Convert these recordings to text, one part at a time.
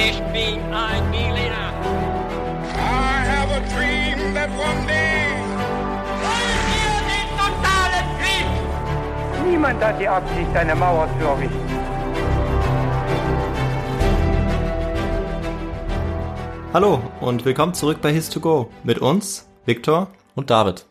Ich bin ein Berliner. I have a dream that one day. Wollen wir den totalen Krieg? Niemand hat die Absicht, eine Mauer zu errichten. Hallo und willkommen zurück bei His2Go mit uns, Viktor. und David.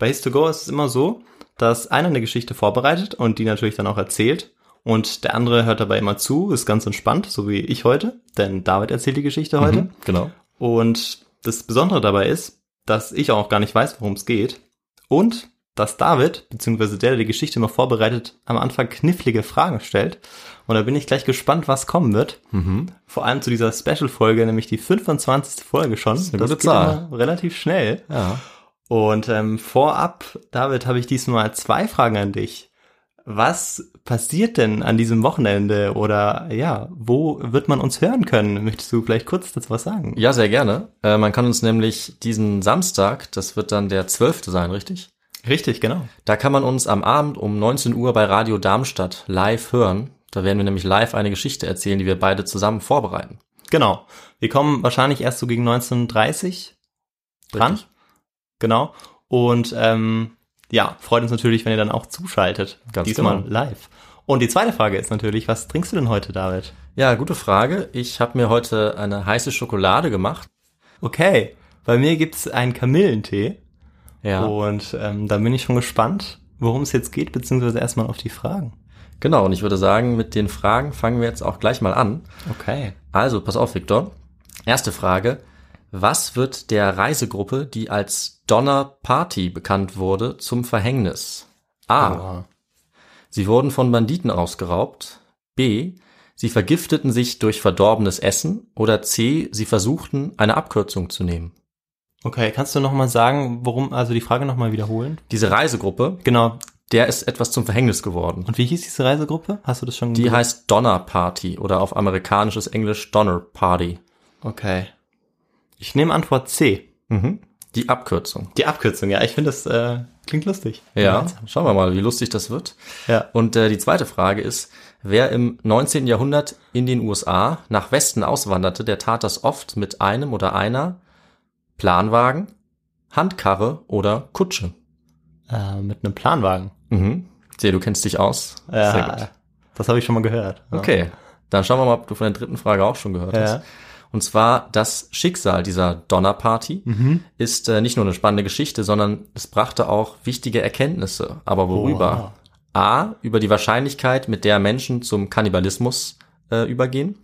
Bei His2Go ist es immer so, dass einer eine Geschichte vorbereitet und die natürlich dann auch erzählt und der andere hört dabei immer zu, ist ganz entspannt, so wie ich heute, denn David erzählt die Geschichte heute. Mhm, genau. Und das Besondere dabei ist, dass ich auch gar nicht weiß, worum es geht und dass David, beziehungsweise der, der die Geschichte immer vorbereitet, am Anfang knifflige Fragen stellt. Und da bin ich gleich gespannt, was kommen wird. Mhm. Vor allem zu dieser Special-Folge, nämlich die 25. Folge schon. Das, eine gute geht Zahl. immer relativ schnell. Ja. Und ähm, vorab, David, habe ich diesmal zwei Fragen an dich. Was passiert denn an diesem Wochenende oder ja, wo wird man uns hören können? Möchtest du vielleicht kurz dazu was sagen? Ja, sehr gerne. Äh, man kann uns nämlich diesen Samstag, das wird dann der 12. sein, richtig? Richtig, genau. Da kann man uns am Abend um 19 Uhr bei Radio Darmstadt live hören. Da werden wir nämlich live eine Geschichte erzählen, die wir beide zusammen vorbereiten. Genau. Wir kommen wahrscheinlich erst so gegen 19.30 dran. Richtig. Genau. Und ähm, ja, freut uns natürlich, wenn ihr dann auch zuschaltet. Ganz Diesmal genau. live. Und die zweite Frage ist natürlich, was trinkst du denn heute, David? Ja, gute Frage. Ich habe mir heute eine heiße Schokolade gemacht. Okay, bei mir gibt's einen Kamillentee. Ja. Und ähm, da bin ich schon gespannt, worum es jetzt geht, beziehungsweise erstmal auf die Fragen. Genau, und ich würde sagen, mit den Fragen fangen wir jetzt auch gleich mal an. Okay. Also, pass auf, Viktor. Erste Frage. Was wird der Reisegruppe, die als Donner Party bekannt wurde, zum Verhängnis? A. Sie wurden von Banditen ausgeraubt. B. Sie vergifteten sich durch verdorbenes Essen. Oder C. Sie versuchten, eine Abkürzung zu nehmen. Okay, kannst du nochmal sagen, worum, also die Frage nochmal wiederholen? Diese Reisegruppe, Genau. der ist etwas zum Verhängnis geworden. Und wie hieß diese Reisegruppe? Hast du das schon Die gesagt? heißt Donner Party oder auf amerikanisches Englisch Donner Party. Okay. Ich nehme Antwort C. Mhm. Die Abkürzung. Die Abkürzung, ja. Ich finde, das äh, klingt lustig. Ja, schauen wir mal, wie lustig das wird. Ja. Und äh, die zweite Frage ist, wer im 19. Jahrhundert in den USA nach Westen auswanderte, der tat das oft mit einem oder einer Planwagen, Handkarre oder Kutsche. Äh, mit einem Planwagen. Mhm. Sehe, du kennst dich aus. Ja, Sehr gut. Das habe ich schon mal gehört. Ja. Okay, dann schauen wir mal, ob du von der dritten Frage auch schon gehört Ja. hast. Und zwar das Schicksal dieser Donnerparty Mhm. ist äh, nicht nur eine spannende Geschichte, sondern es brachte auch wichtige Erkenntnisse. Aber worüber? A, über die Wahrscheinlichkeit, mit der Menschen zum Kannibalismus äh, übergehen.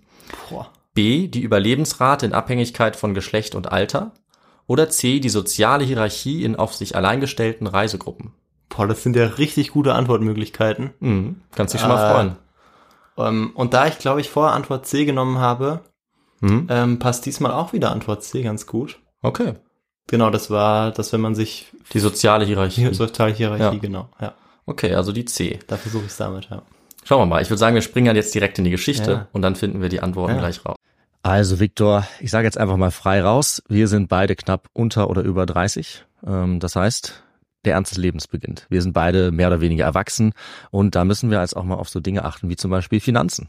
Boah. B, die Überlebensrate in Abhängigkeit von Geschlecht und Alter. Oder C, die soziale Hierarchie in auf sich allein gestellten Reisegruppen. Boah, das sind ja richtig gute Antwortmöglichkeiten. Mhm. Kannst dich schon mal Äh, freuen. Ähm, und da ich, glaube ich, vorher Antwort C genommen habe, Mhm. ähm, passt diesmal auch wieder Antwort C ganz gut. Okay. Genau, das war, dass wenn man sich Die soziale Hierarchie. die soziale Hierarchie, Ja. genau, ja. Okay, also die C. Da versuche ich es damit, ja. Schauen wir mal. Ich würde sagen, wir springen halt jetzt direkt in die Geschichte Ja. und dann finden wir die Antworten Ja. gleich raus. Also Viktor, ich sage jetzt einfach mal frei raus. Wir sind beide knapp unter oder über 30. Ähm, das heißt, der Ernst des Lebens beginnt. Wir sind beide mehr oder weniger erwachsen und da müssen wir jetzt auch mal auf so Dinge achten wie zum Beispiel Finanzen.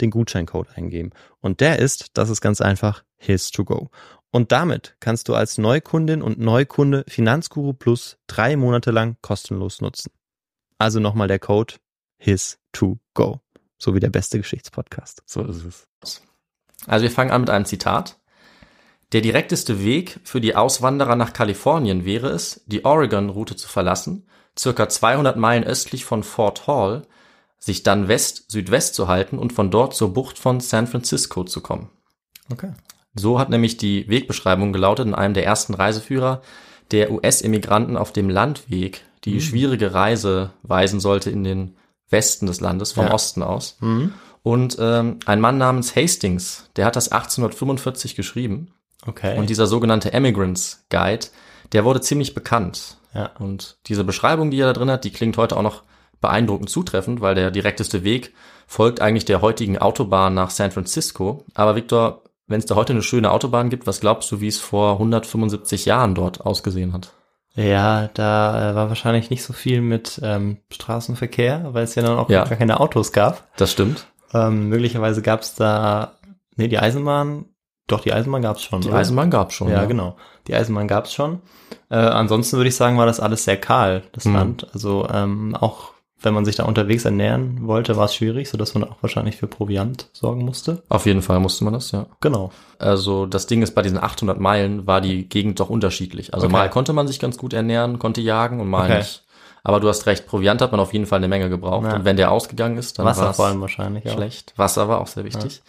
den Gutscheincode eingeben. Und der ist, das ist ganz einfach, His2Go. Und damit kannst du als Neukundin und Neukunde Finanzguru Plus drei Monate lang kostenlos nutzen. Also nochmal der Code His2Go. So wie der beste Geschichtspodcast. So ist es. Also wir fangen an mit einem Zitat. Der direkteste Weg für die Auswanderer nach Kalifornien wäre es, die Oregon-Route zu verlassen, circa 200 Meilen östlich von Fort Hall, sich dann west-südwest zu halten und von dort zur Bucht von San Francisco zu kommen. Okay. So hat nämlich die Wegbeschreibung gelautet in einem der ersten Reiseführer der US-Immigranten auf dem Landweg, die schwierige Reise weisen sollte in den Westen des Landes, vom Ja. Osten aus. Und ähm, ein Mann namens Hastings, der hat das 1845 geschrieben. Okay. Und dieser sogenannte Emigrants Guide, der wurde ziemlich bekannt. Ja. Und diese Beschreibung, die er da drin hat, die klingt heute auch noch beeindruckend zutreffend, weil der direkteste Weg folgt eigentlich der heutigen Autobahn nach San Francisco. Aber Victor, wenn es da heute eine schöne Autobahn gibt, was glaubst du, wie es vor 175 Jahren dort ausgesehen hat? Ja, da äh, war wahrscheinlich nicht so viel mit ähm, Straßenverkehr, weil es ja dann auch Ja. gar keine Autos gab. Das stimmt. Ähm, möglicherweise gab es da, nee, die Eisenbahn, doch, die Eisenbahn gab es schon. Die oder? Eisenbahn gab schon. Ja, genau. Die Eisenbahn gab es schon. Äh, ansonsten würde ich sagen, war das alles sehr kahl, das Mhm. Land. Also ähm, auch wenn man sich da unterwegs ernähren wollte, war es schwierig, sodass man auch wahrscheinlich für Proviant sorgen musste. Auf jeden Fall musste man das, ja. Genau. Also das Ding ist, bei diesen 800 Meilen war die Gegend doch unterschiedlich. Also Okay. mal konnte man sich ganz gut ernähren, konnte jagen und mal Okay. nicht. Aber du hast recht, Proviant hat man auf jeden Fall eine Menge gebraucht. Ja. Und wenn der ausgegangen ist, dann Wasser war's vor allem wahrscheinlich auch. schlecht. Wasser war auch sehr wichtig.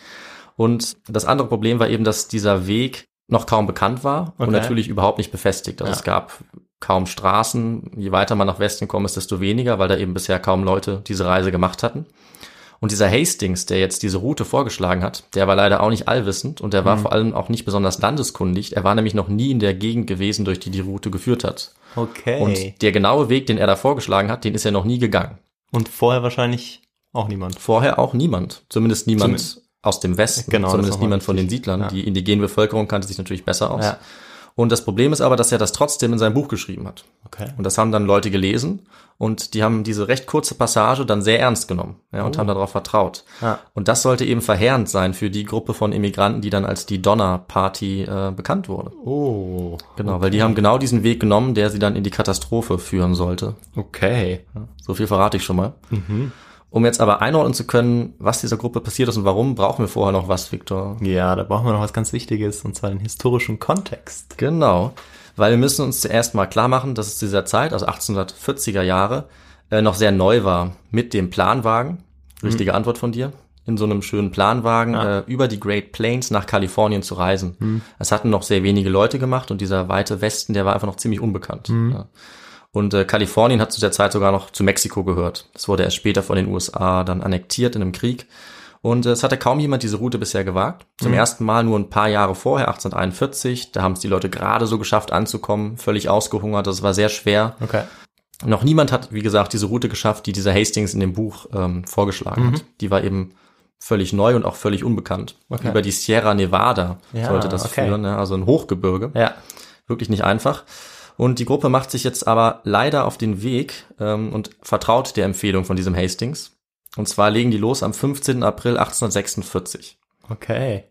Und das andere Problem war eben, dass dieser Weg noch kaum bekannt war und Okay. natürlich überhaupt nicht befestigt. Also Ja. es gab kaum Straßen. Je weiter man nach Westen gekommen ist, desto weniger, weil da eben bisher kaum Leute diese Reise gemacht hatten. Und dieser Hastings, der jetzt diese Route vorgeschlagen hat, der war leider auch nicht allwissend und der Mhm. war vor allem auch nicht besonders landeskundig. Er war nämlich noch nie in der Gegend gewesen, durch die die Route geführt hat. Okay. Und der genaue Weg, den er da vorgeschlagen hat, den ist er noch nie gegangen. Und vorher wahrscheinlich auch niemand. Vorher auch niemand. Zumindest niemand Zum- aus dem Westen. Genau, Zumindest niemand von den. Siedlern. Ja. Die indigene Bevölkerung kannte sich natürlich besser aus. Ja. Und das Problem ist aber, dass er das trotzdem in seinem Buch geschrieben hat. Okay. Und das haben dann Leute gelesen und die haben diese recht kurze Passage dann sehr ernst genommen ja, und haben darauf vertraut. Oh. Ja. Und das sollte eben verheerend sein für die Gruppe von Immigranten, die dann als die Donner Party äh, bekannt wurde. Oh. Genau, weil die haben genau diesen Weg genommen, der sie dann in die Katastrophe führen sollte. Okay. So viel verrate ich schon mal. Um jetzt aber einordnen zu können, was dieser Gruppe passiert ist und warum, brauchen wir vorher noch was, Victor. Ja, da brauchen wir noch was ganz Wichtiges, und zwar den historischen Kontext. Genau, weil wir müssen uns zuerst mal klar machen, dass es zu dieser Zeit, also 1840er Jahre, äh, noch sehr neu war mit dem Planwagen. Richtige Antwort von dir. In so einem schönen Planwagen Ja. äh, über die Great Plains nach Kalifornien zu reisen. Es hatten noch sehr wenige Leute gemacht und dieser weite Westen, der war einfach noch ziemlich unbekannt. Ja. Und äh, Kalifornien hat zu der Zeit sogar noch zu Mexiko gehört. Das wurde erst später von den USA dann annektiert in einem Krieg. Und äh, es hatte kaum jemand diese Route bisher gewagt. Zum ersten Mal nur ein paar Jahre vorher, 1841. Da haben es die Leute gerade so geschafft anzukommen, völlig ausgehungert. Das war sehr schwer. Okay. Noch niemand hat, wie gesagt, diese Route geschafft, die dieser Hastings in dem Buch ähm, vorgeschlagen hat. Die war eben völlig neu und auch völlig unbekannt. Okay. Über die Sierra Nevada Ja, sollte das okay. führen, ne? also ein Hochgebirge Ja. wirklich nicht einfach. Und die Gruppe macht sich jetzt aber leider auf den Weg ähm, und vertraut der Empfehlung von diesem Hastings. Und zwar legen die los am 15. April 1846. Okay.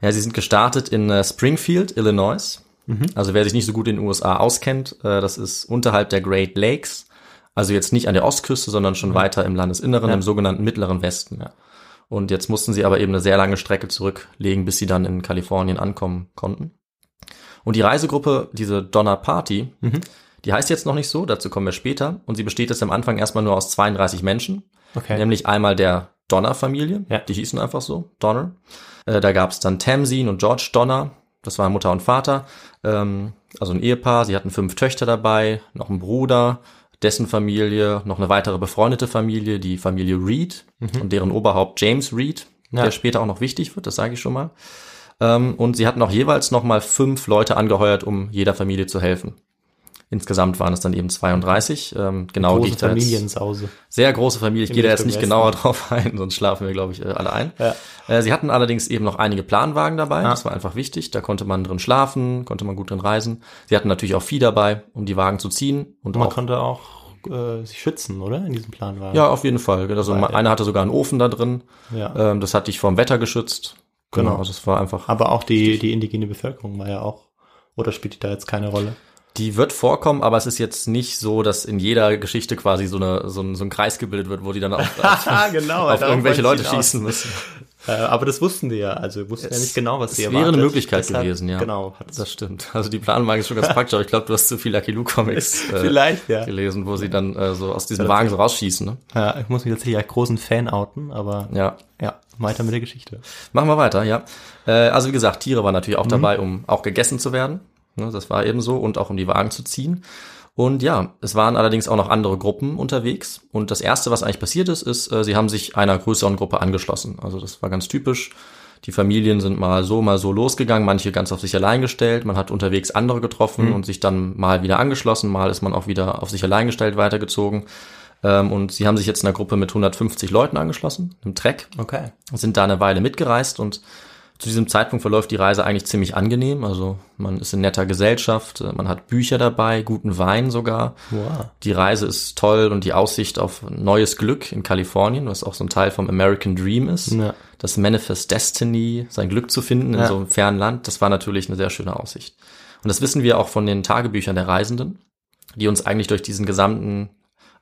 Ja, sie sind gestartet in äh, Springfield, Illinois. Also wer sich nicht so gut in den USA auskennt, äh, das ist unterhalb der Great Lakes. Also jetzt nicht an der Ostküste, sondern schon weiter im Landesinneren, Ja. im sogenannten Mittleren Westen. Und jetzt mussten sie aber eben eine sehr lange Strecke zurücklegen, bis sie dann in Kalifornien ankommen konnten. Und die Reisegruppe, diese Donner Party, die heißt jetzt noch nicht so, dazu kommen wir später. Und sie besteht jetzt am Anfang erstmal nur aus 32 Menschen. Okay. Nämlich einmal der Donner-Familie, Ja. die hießen einfach so, Donner. Äh, da gab es dann Tamsin und George Donner, das waren Mutter und Vater, ähm, also ein Ehepaar, sie hatten fünf Töchter dabei, noch einen Bruder, dessen Familie, noch eine weitere befreundete Familie, die Familie Reed und deren Oberhaupt James Reed, Mhm. Ja. der später auch noch wichtig wird, das sage ich schon mal. Ähm, und sie hatten auch jeweils noch mal fünf Leute angeheuert, um jeder Familie zu helfen. Insgesamt waren es dann eben 32. Ähm, genau, Große Familiensause. sehr große Familie. Ich gehe da jetzt nicht Westen. genauer drauf ein, sonst schlafen wir, glaube ich, äh, alle ein. Ja. Äh, Sie hatten allerdings eben noch einige Planwagen dabei. Ja. Das war einfach wichtig. Da konnte man drin schlafen, konnte man gut drin reisen. Sie hatten natürlich auch Vieh dabei, um die Wagen zu ziehen. Und Man auch, konnte auch äh, sich schützen, oder? In diesem Planwagen. ja, auf jeden Fall. Also Weil, einer hatte sogar einen Ofen da drin. ja. Ähm, das hat dich vom Wetter geschützt. Genau. Genau. Also es war einfach. Aber auch die, die indigene Bevölkerung war ja auch, oder spielt die da jetzt keine Rolle? Die wird vorkommen, aber es ist jetzt nicht so, dass in jeder Geschichte quasi so, eine, so, ein, so ein Kreis gebildet wird, wo die dann auf, genau. auf irgendwelche Leute schießen müssen. Äh, aber das wussten die ja, also wussten ja Es- nicht genau, was es sie wäre erwartet. eine Möglichkeit Deshalb- gewesen, ja. Genau. Das stimmt. Also die Planwagen ist schon ganz praktisch, aber ich glaube, du hast zu viel Lucky Luke Comics äh, Vielleicht, ja. gelesen, wo sie dann äh, so aus diesem Ja, Wagen so rausschießen. Ne? ja. Ich muss mich tatsächlich als großen Fan outen, aber Ja. ja, weiter mit der Geschichte. Machen wir weiter, ja. Äh, also wie gesagt, Tiere waren natürlich Mhm. auch dabei, um auch gegessen zu werden. Ne, das war eben so und auch um die Wagen zu ziehen. Und ja, es waren allerdings auch noch andere Gruppen unterwegs. Und das erste, was eigentlich passiert ist, ist, äh, sie haben sich einer größeren Gruppe angeschlossen. Also das war ganz typisch. Die Familien sind mal so, mal so losgegangen, manche ganz auf sich allein gestellt. Man hat unterwegs andere getroffen und sich dann mal wieder angeschlossen, mal ist man auch wieder auf sich allein gestellt weitergezogen. Ähm, und sie haben sich jetzt in einer Gruppe mit 150 Leuten angeschlossen, im Trek Okay. sind da eine Weile mitgereist und zu diesem Zeitpunkt verläuft die Reise eigentlich ziemlich angenehm. Also man ist in netter Gesellschaft, äh, man hat Bücher dabei, guten Wein sogar. Wow. Die Reise ist toll und die Aussicht auf neues Glück in Kalifornien, was auch so ein Teil vom American Dream ist. Ja. Das Manifest Destiny, sein Glück zu finden in Ja. so einem fernen Land, das war natürlich eine sehr schöne Aussicht. Und das wissen wir auch von den Tagebüchern der Reisenden, die uns eigentlich durch diesen gesamten,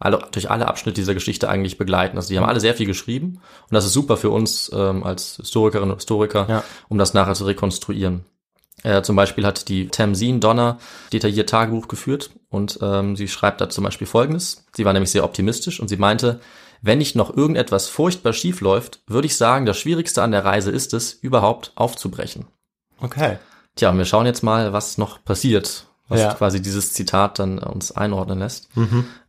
alle, durch alle Abschnitte dieser Geschichte eigentlich begleiten. Also die haben alle sehr viel geschrieben und das ist super für uns ähm, als Historikerinnen und Historiker, Ja. um das nachher zu rekonstruieren. Äh, zum Beispiel hat die Tamsin Donner detailliert Tagebuch geführt und ähm, sie schreibt da zum Beispiel Folgendes. Sie war nämlich sehr optimistisch und sie meinte, wenn nicht noch irgendetwas furchtbar schief läuft, würde ich sagen, das Schwierigste an der Reise ist es, überhaupt aufzubrechen. Okay. Tja, und wir schauen jetzt mal, was noch passiert, was Ja. quasi dieses Zitat dann uns einordnen lässt.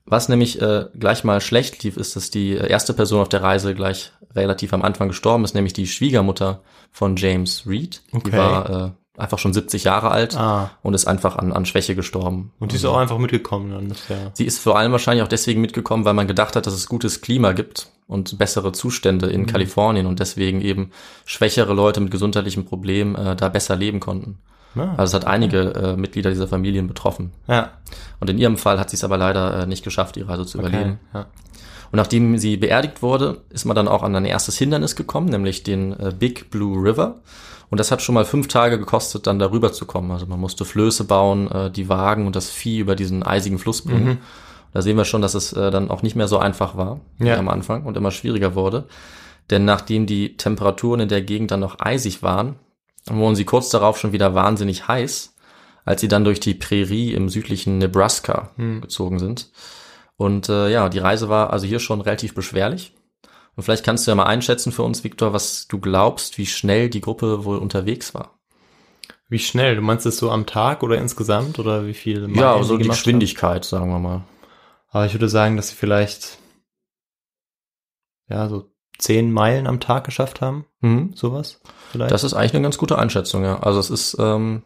Was nämlich äh, gleich mal schlecht lief, ist, dass die erste Person auf der Reise gleich relativ am Anfang gestorben ist, nämlich die Schwiegermutter von James Reed. Die Okay. war äh, einfach schon 70 Jahre alt Ah. und ist einfach an, an Schwäche gestorben. Und die ist auch einfach mitgekommen dann. Ist ja. Sie ist vor allem wahrscheinlich auch deswegen mitgekommen, weil man gedacht hat, dass es gutes Klima gibt und bessere Zustände in Kalifornien und deswegen eben schwächere Leute mit gesundheitlichen Problemen äh, da besser leben konnten. Ah, Also es hat einige äh, Mitglieder dieser Familien betroffen. ja. Und in ihrem Fall hat sie es aber leider äh, nicht geschafft, die Reise zu Okay. überleben. Ja. Und nachdem sie beerdigt wurde, ist man dann auch an ein erstes Hindernis gekommen, nämlich den äh, Big Blue River. Und das hat schon mal fünf Tage gekostet, dann darüber zu kommen. Also man musste Flöße bauen, äh, die Wagen und das Vieh über diesen eisigen Fluss bringen. Da sehen wir schon, dass es äh, dann auch nicht mehr so einfach war wie Ja. am Anfang und immer schwieriger wurde. Denn nachdem die Temperaturen in der Gegend dann noch eisig waren, wurden sie kurz darauf schon wieder wahnsinnig heiß, als sie dann durch die Prärie im südlichen Nebraska gezogen sind. Und äh, ja, die Reise war also hier schon relativ beschwerlich. Und vielleicht kannst du ja mal einschätzen für uns, Viktor, was du glaubst, wie schnell die Gruppe wohl unterwegs war. Wie schnell? Du meinst es so am Tag oder insgesamt oder wie viel? Meilen ja, so die Geschwindigkeit, sagen wir mal. haben? Aber ich würde sagen, dass sie vielleicht ja so zehn Meilen am Tag geschafft haben, Mhm. sowas vielleicht. Das ist eigentlich eine ganz gute Einschätzung, ja. Also es ist ähm,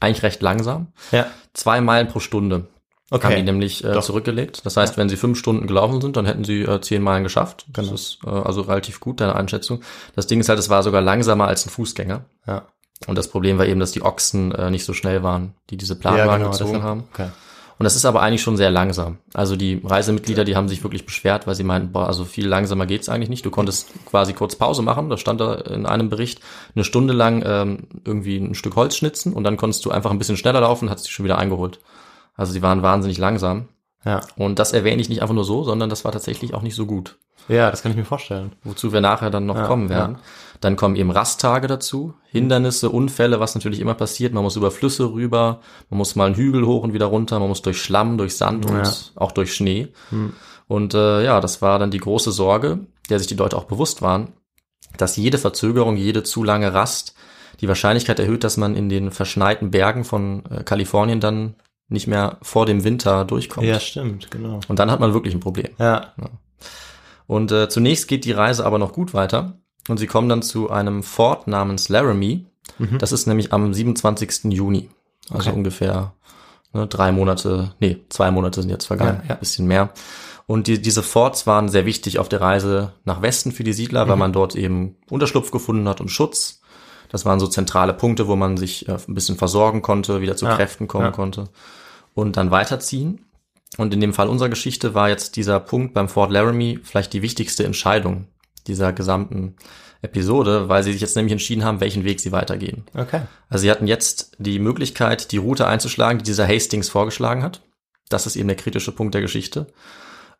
eigentlich recht langsam. ja. Zwei Meilen pro Stunde haben die Okay. nämlich äh, Doch. zurückgelegt. Das heißt, wenn sie fünf Stunden gelaufen sind, dann hätten sie äh, zehn Meilen geschafft. Das Genau. ist äh, also relativ gut, deine Einschätzung. Das Ding ist halt, es war sogar langsamer als ein Fußgänger. Ja. Und das Problem war eben, dass die Ochsen äh, nicht so schnell waren, die diese Planwagen gezogen deshalb- haben. Okay. Und das ist aber eigentlich schon sehr langsam. Also die Reisemitglieder, die haben sich wirklich beschwert, weil sie meinten, boah, also viel langsamer geht's eigentlich nicht. Du konntest quasi kurz Pause machen, da stand da in einem Bericht, eine Stunde lang ähm, irgendwie ein Stück Holz schnitzen und dann konntest du einfach ein bisschen schneller laufen und hast dich schon wieder eingeholt. Also sie waren wahnsinnig langsam. Ja. Und das erwähne ich nicht einfach nur so, sondern das war tatsächlich auch nicht so gut. Ja, das kann ich mir vorstellen. wozu wir nachher dann noch Ja, kommen werden. Dann kommen eben Rasttage dazu, Hindernisse, Unfälle, was natürlich immer passiert. Man muss über Flüsse rüber, man muss mal einen Hügel hoch und wieder runter, man muss durch Schlamm, durch Sand Ja. und auch durch Schnee. Und äh, ja, das war dann die große Sorge, der sich die Leute auch bewusst waren, dass jede Verzögerung, jede zu lange Rast die Wahrscheinlichkeit erhöht, dass man in den verschneiten Bergen von äh, Kalifornien dann nicht mehr vor dem Winter durchkommt. Ja, stimmt, genau. Und dann hat man wirklich ein Problem. Ja. Und äh, zunächst geht die Reise aber noch gut weiter und sie kommen dann zu einem Fort namens Laramie. Das ist nämlich am 27. Juni, also Mhm. Okay. ungefähr ne, drei Monate, nee, zwei Monate sind jetzt vergangen, Ja, ja. bisschen mehr. Und die, diese Forts waren sehr wichtig auf der Reise nach Westen für die Siedler, Mhm. weil man dort eben Unterschlupf gefunden hat und Schutz. Das waren so zentrale Punkte, wo man sich äh, ein bisschen versorgen konnte, wieder zu Ja, Kräften kommen ja. konnte und dann weiterziehen. Und in dem Fall unserer Geschichte war jetzt dieser Punkt beim Fort Laramie vielleicht die wichtigste Entscheidung dieser gesamten Episode, weil sie sich jetzt nämlich entschieden haben, welchen Weg sie weitergehen. Okay. Also sie hatten jetzt die Möglichkeit, die Route einzuschlagen, die dieser Hastings vorgeschlagen hat. Das ist eben der kritische Punkt der Geschichte.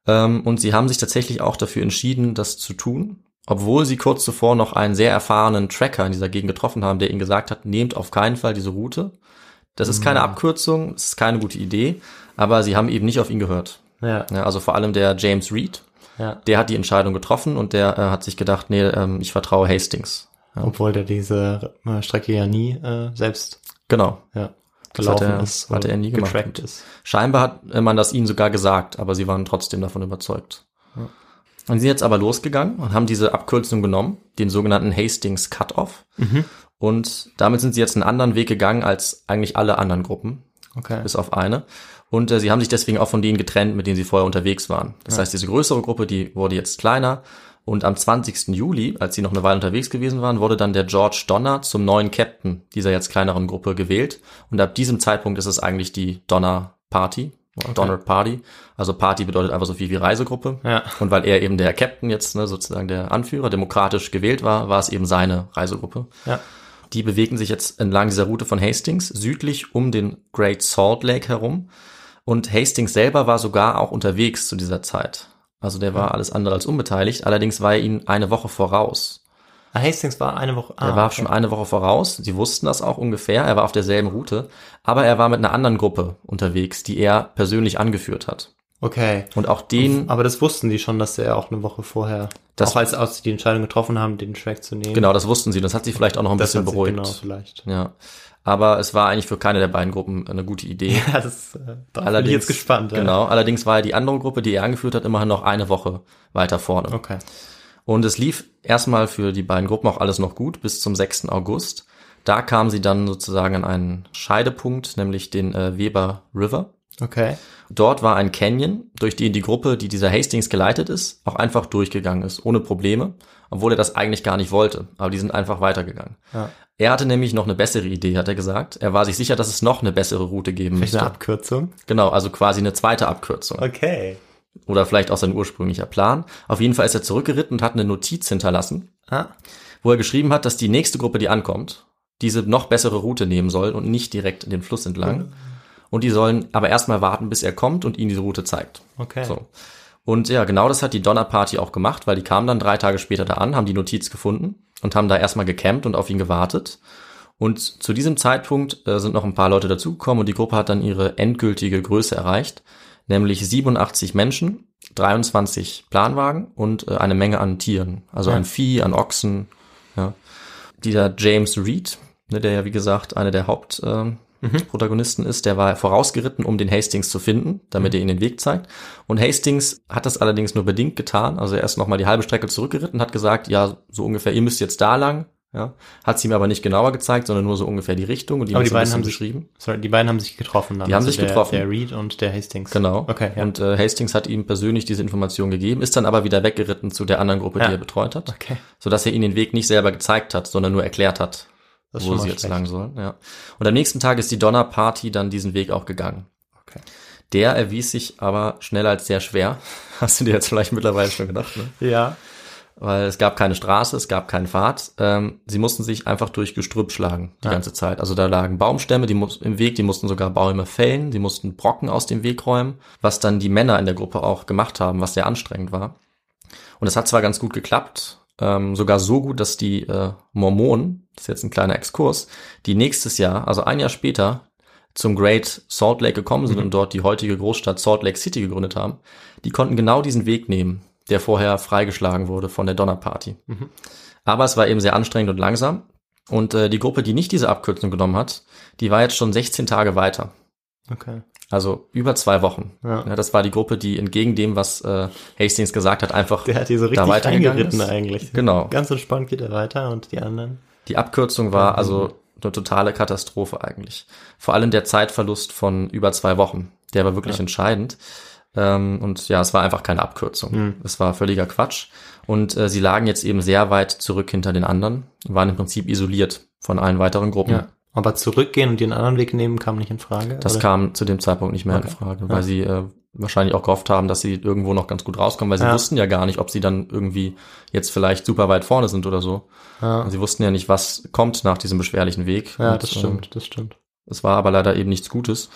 Ähm, und sie haben sich tatsächlich auch dafür entschieden, das zu tun, obwohl sie kurz zuvor noch einen sehr erfahrenen Tracker in dieser Gegend getroffen haben, der ihnen gesagt hat, nehmt auf keinen Fall diese Route. Das ist keine Abkürzung, es ist keine gute Idee, aber sie haben eben nicht auf ihn gehört. Ja, also vor allem der James Reed, Ja. der hat die Entscheidung getroffen und der äh, hat sich gedacht, nee, ähm, ich vertraue Hastings. Obwohl der diese äh, Strecke ja nie äh, selbst Genau. ja, Das hat gelaufen er- ist. hat oder er nie gemacht. ist. Scheinbar hat man das ihnen sogar gesagt, aber sie waren trotzdem davon überzeugt. Und sie sind jetzt aber losgegangen und haben diese Abkürzung genommen, den sogenannten Hastings Cut-Off. Und damit sind sie jetzt einen anderen Weg gegangen als eigentlich alle anderen Gruppen, Okay. bis auf eine. Und äh, sie haben sich deswegen auch von denen getrennt, mit denen sie vorher unterwegs waren. Das heißt, diese größere Gruppe, die wurde jetzt kleiner. Und am 20. Juli, als sie noch eine Weile unterwegs gewesen waren, wurde dann der George Donner zum neuen Captain dieser jetzt kleineren Gruppe gewählt. Und ab diesem Zeitpunkt ist es eigentlich die Donner Party. oder Donner Party. Also Party bedeutet einfach so viel wie Reisegruppe. Ja. Und weil er eben der Captain jetzt, ne, sozusagen der Anführer, demokratisch gewählt war, war es eben seine Reisegruppe. Ja. Die bewegen sich jetzt entlang dieser Route von Hastings, südlich um den Great Salt Lake herum. Und Hastings selber war sogar auch unterwegs zu dieser Zeit. Also der war alles andere als unbeteiligt. Allerdings war er ihnen eine Woche voraus. Ah, Hastings war eine Woche. Ah, Er war okay. schon eine Woche voraus. Sie wussten das auch ungefähr. Er war auf derselben Route. Aber er war mit einer anderen Gruppe unterwegs, die er persönlich angeführt hat. Okay. Und auch den, Aber das wussten die schon, dass er auch eine Woche vorher, Das- auch als, als sie die Entscheidung getroffen haben, den Track zu nehmen. genau, das wussten sie. Das hat sie vielleicht auch noch ein das bisschen beruhigt. Genau, vielleicht. Ja. Aber es war eigentlich für keine der beiden Gruppen eine gute Idee. Ja, das, äh, da bin ich jetzt gespannt. ja. Genau. Allerdings war die andere Gruppe, die er angeführt hat, immerhin noch eine Woche weiter vorne. Okay. Und es lief erstmal für die beiden Gruppen auch alles noch gut bis zum 6. August. Da kamen sie dann sozusagen an einen Scheidepunkt, nämlich den äh, Weber River. Okay. Dort war ein Canyon, durch den die Gruppe, die dieser Hastings geleitet ist, auch einfach durchgegangen ist, ohne Probleme, obwohl er das eigentlich gar nicht wollte. Aber die sind einfach weitergegangen. Ja. Er hatte nämlich noch eine bessere Idee, hat er gesagt. Er war sich sicher, dass es noch eine bessere Route geben Vielleicht eine müsste. Abkürzung. Genau, also quasi eine zweite Abkürzung. Okay. Oder vielleicht auch sein ursprünglicher Plan. Auf jeden Fall ist er zurückgeritten und hat eine Notiz hinterlassen, Ah, wo er geschrieben hat, dass die nächste Gruppe, die ankommt, diese noch bessere Route nehmen soll und nicht direkt den Fluss entlang. Und die sollen aber erstmal warten, bis er kommt und ihnen diese Route zeigt. okay. So. Und ja, genau das hat die Donner Party auch gemacht, weil die kamen dann drei Tage später da an, haben die Notiz gefunden und haben da erstmal gecampt und auf ihn gewartet. Und zu diesem Zeitpunkt äh, sind noch ein paar Leute dazugekommen und die Gruppe hat dann ihre endgültige Größe erreicht, nämlich 87 Menschen, 23 Planwagen und äh, eine Menge an Tieren, also Ja. an Vieh, an Ochsen. Ja. Dieser James Reed, ne, der ja wie gesagt einer der Hauptprotagonisten äh, Protagonisten ist, der war vorausgeritten, um den Hastings zu finden, damit er ihnen den Weg zeigt. Und Hastings hat das allerdings nur bedingt getan. Also er ist nochmal die halbe Strecke zurückgeritten, hat gesagt, ja, so ungefähr, ihr müsst jetzt da lang. Ja, hat sie mir aber nicht genauer gezeigt, sondern nur so ungefähr die Richtung und die Aber die beiden haben sich, beschrieben. sorry, die beiden haben sich getroffen dann. Also Die haben sich der, getroffen. Der Reed und der Hastings. Genau. Okay, ja. Und äh, Hastings hat ihm persönlich diese Information gegeben, ist dann aber wieder weggeritten zu der anderen Gruppe, Ja. die er betreut hat, okay. sodass er ihnen den Weg nicht selber gezeigt hat, sondern nur erklärt hat, Das wo sie jetzt schlecht. lang sollen. Ja. Und am nächsten Tag ist die Donner Party dann diesen Weg auch gegangen. Okay. Der erwies sich aber schneller als sehr schwer. Hast du dir jetzt vielleicht mittlerweile schon gedacht, ne? Ja. weil es gab keine Straße, es gab keinen Pfad. Ähm, sie mussten sich einfach durch Gestrüpp schlagen die Ja. ganze Zeit. Also da lagen Baumstämme die muss, im Weg, die mussten sogar Bäume fällen, sie mussten Brocken aus dem Weg räumen, was dann die Männer in der Gruppe auch gemacht haben, was sehr anstrengend war. Und es hat zwar ganz gut geklappt, ähm, sogar so gut, dass die äh, Mormonen, das ist jetzt ein kleiner Exkurs, die nächstes Jahr, also ein Jahr später, zum Great Salt Lake gekommen sind und dort die heutige Großstadt Salt Lake City gegründet haben, die konnten genau diesen Weg nehmen, der vorher freigeschlagen wurde von der Donner Party. Aber es war eben sehr anstrengend und langsam. Und äh, die Gruppe, die nicht diese Abkürzung genommen hat, die war jetzt schon 16 Tage weiter. Okay. Also über zwei Wochen. Ja. Ja, das war die Gruppe, die entgegen dem, was äh, Hastings gesagt hat, einfach Der hat die so richtig ist. eigentlich. Genau. Ganz entspannt geht er weiter und die anderen. Die Abkürzung war also eine totale Katastrophe eigentlich. Vor allem der Zeitverlust von über zwei Wochen. Der war wirklich entscheidend. Ähm, und ja, es war einfach keine Abkürzung. Mhm. Es war völliger Quatsch. Und äh, sie lagen jetzt eben sehr weit zurück hinter den anderen, waren im Prinzip isoliert von allen weiteren Gruppen. Ja. Aber zurückgehen und den anderen Weg nehmen kam nicht in Frage. Das oder? kam zu dem Zeitpunkt nicht mehr Okay. in Frage, Ja. weil sie äh, wahrscheinlich auch gehofft haben, dass sie irgendwo noch ganz gut rauskommen, weil sie Ja. wussten ja gar nicht, ob sie dann irgendwie jetzt vielleicht super weit vorne sind oder so. Ja, Sie wussten ja nicht, was kommt nach diesem beschwerlichen Weg. ja Und, das ähm, stimmt, das stimmt. Es war aber leider eben nichts Gutes.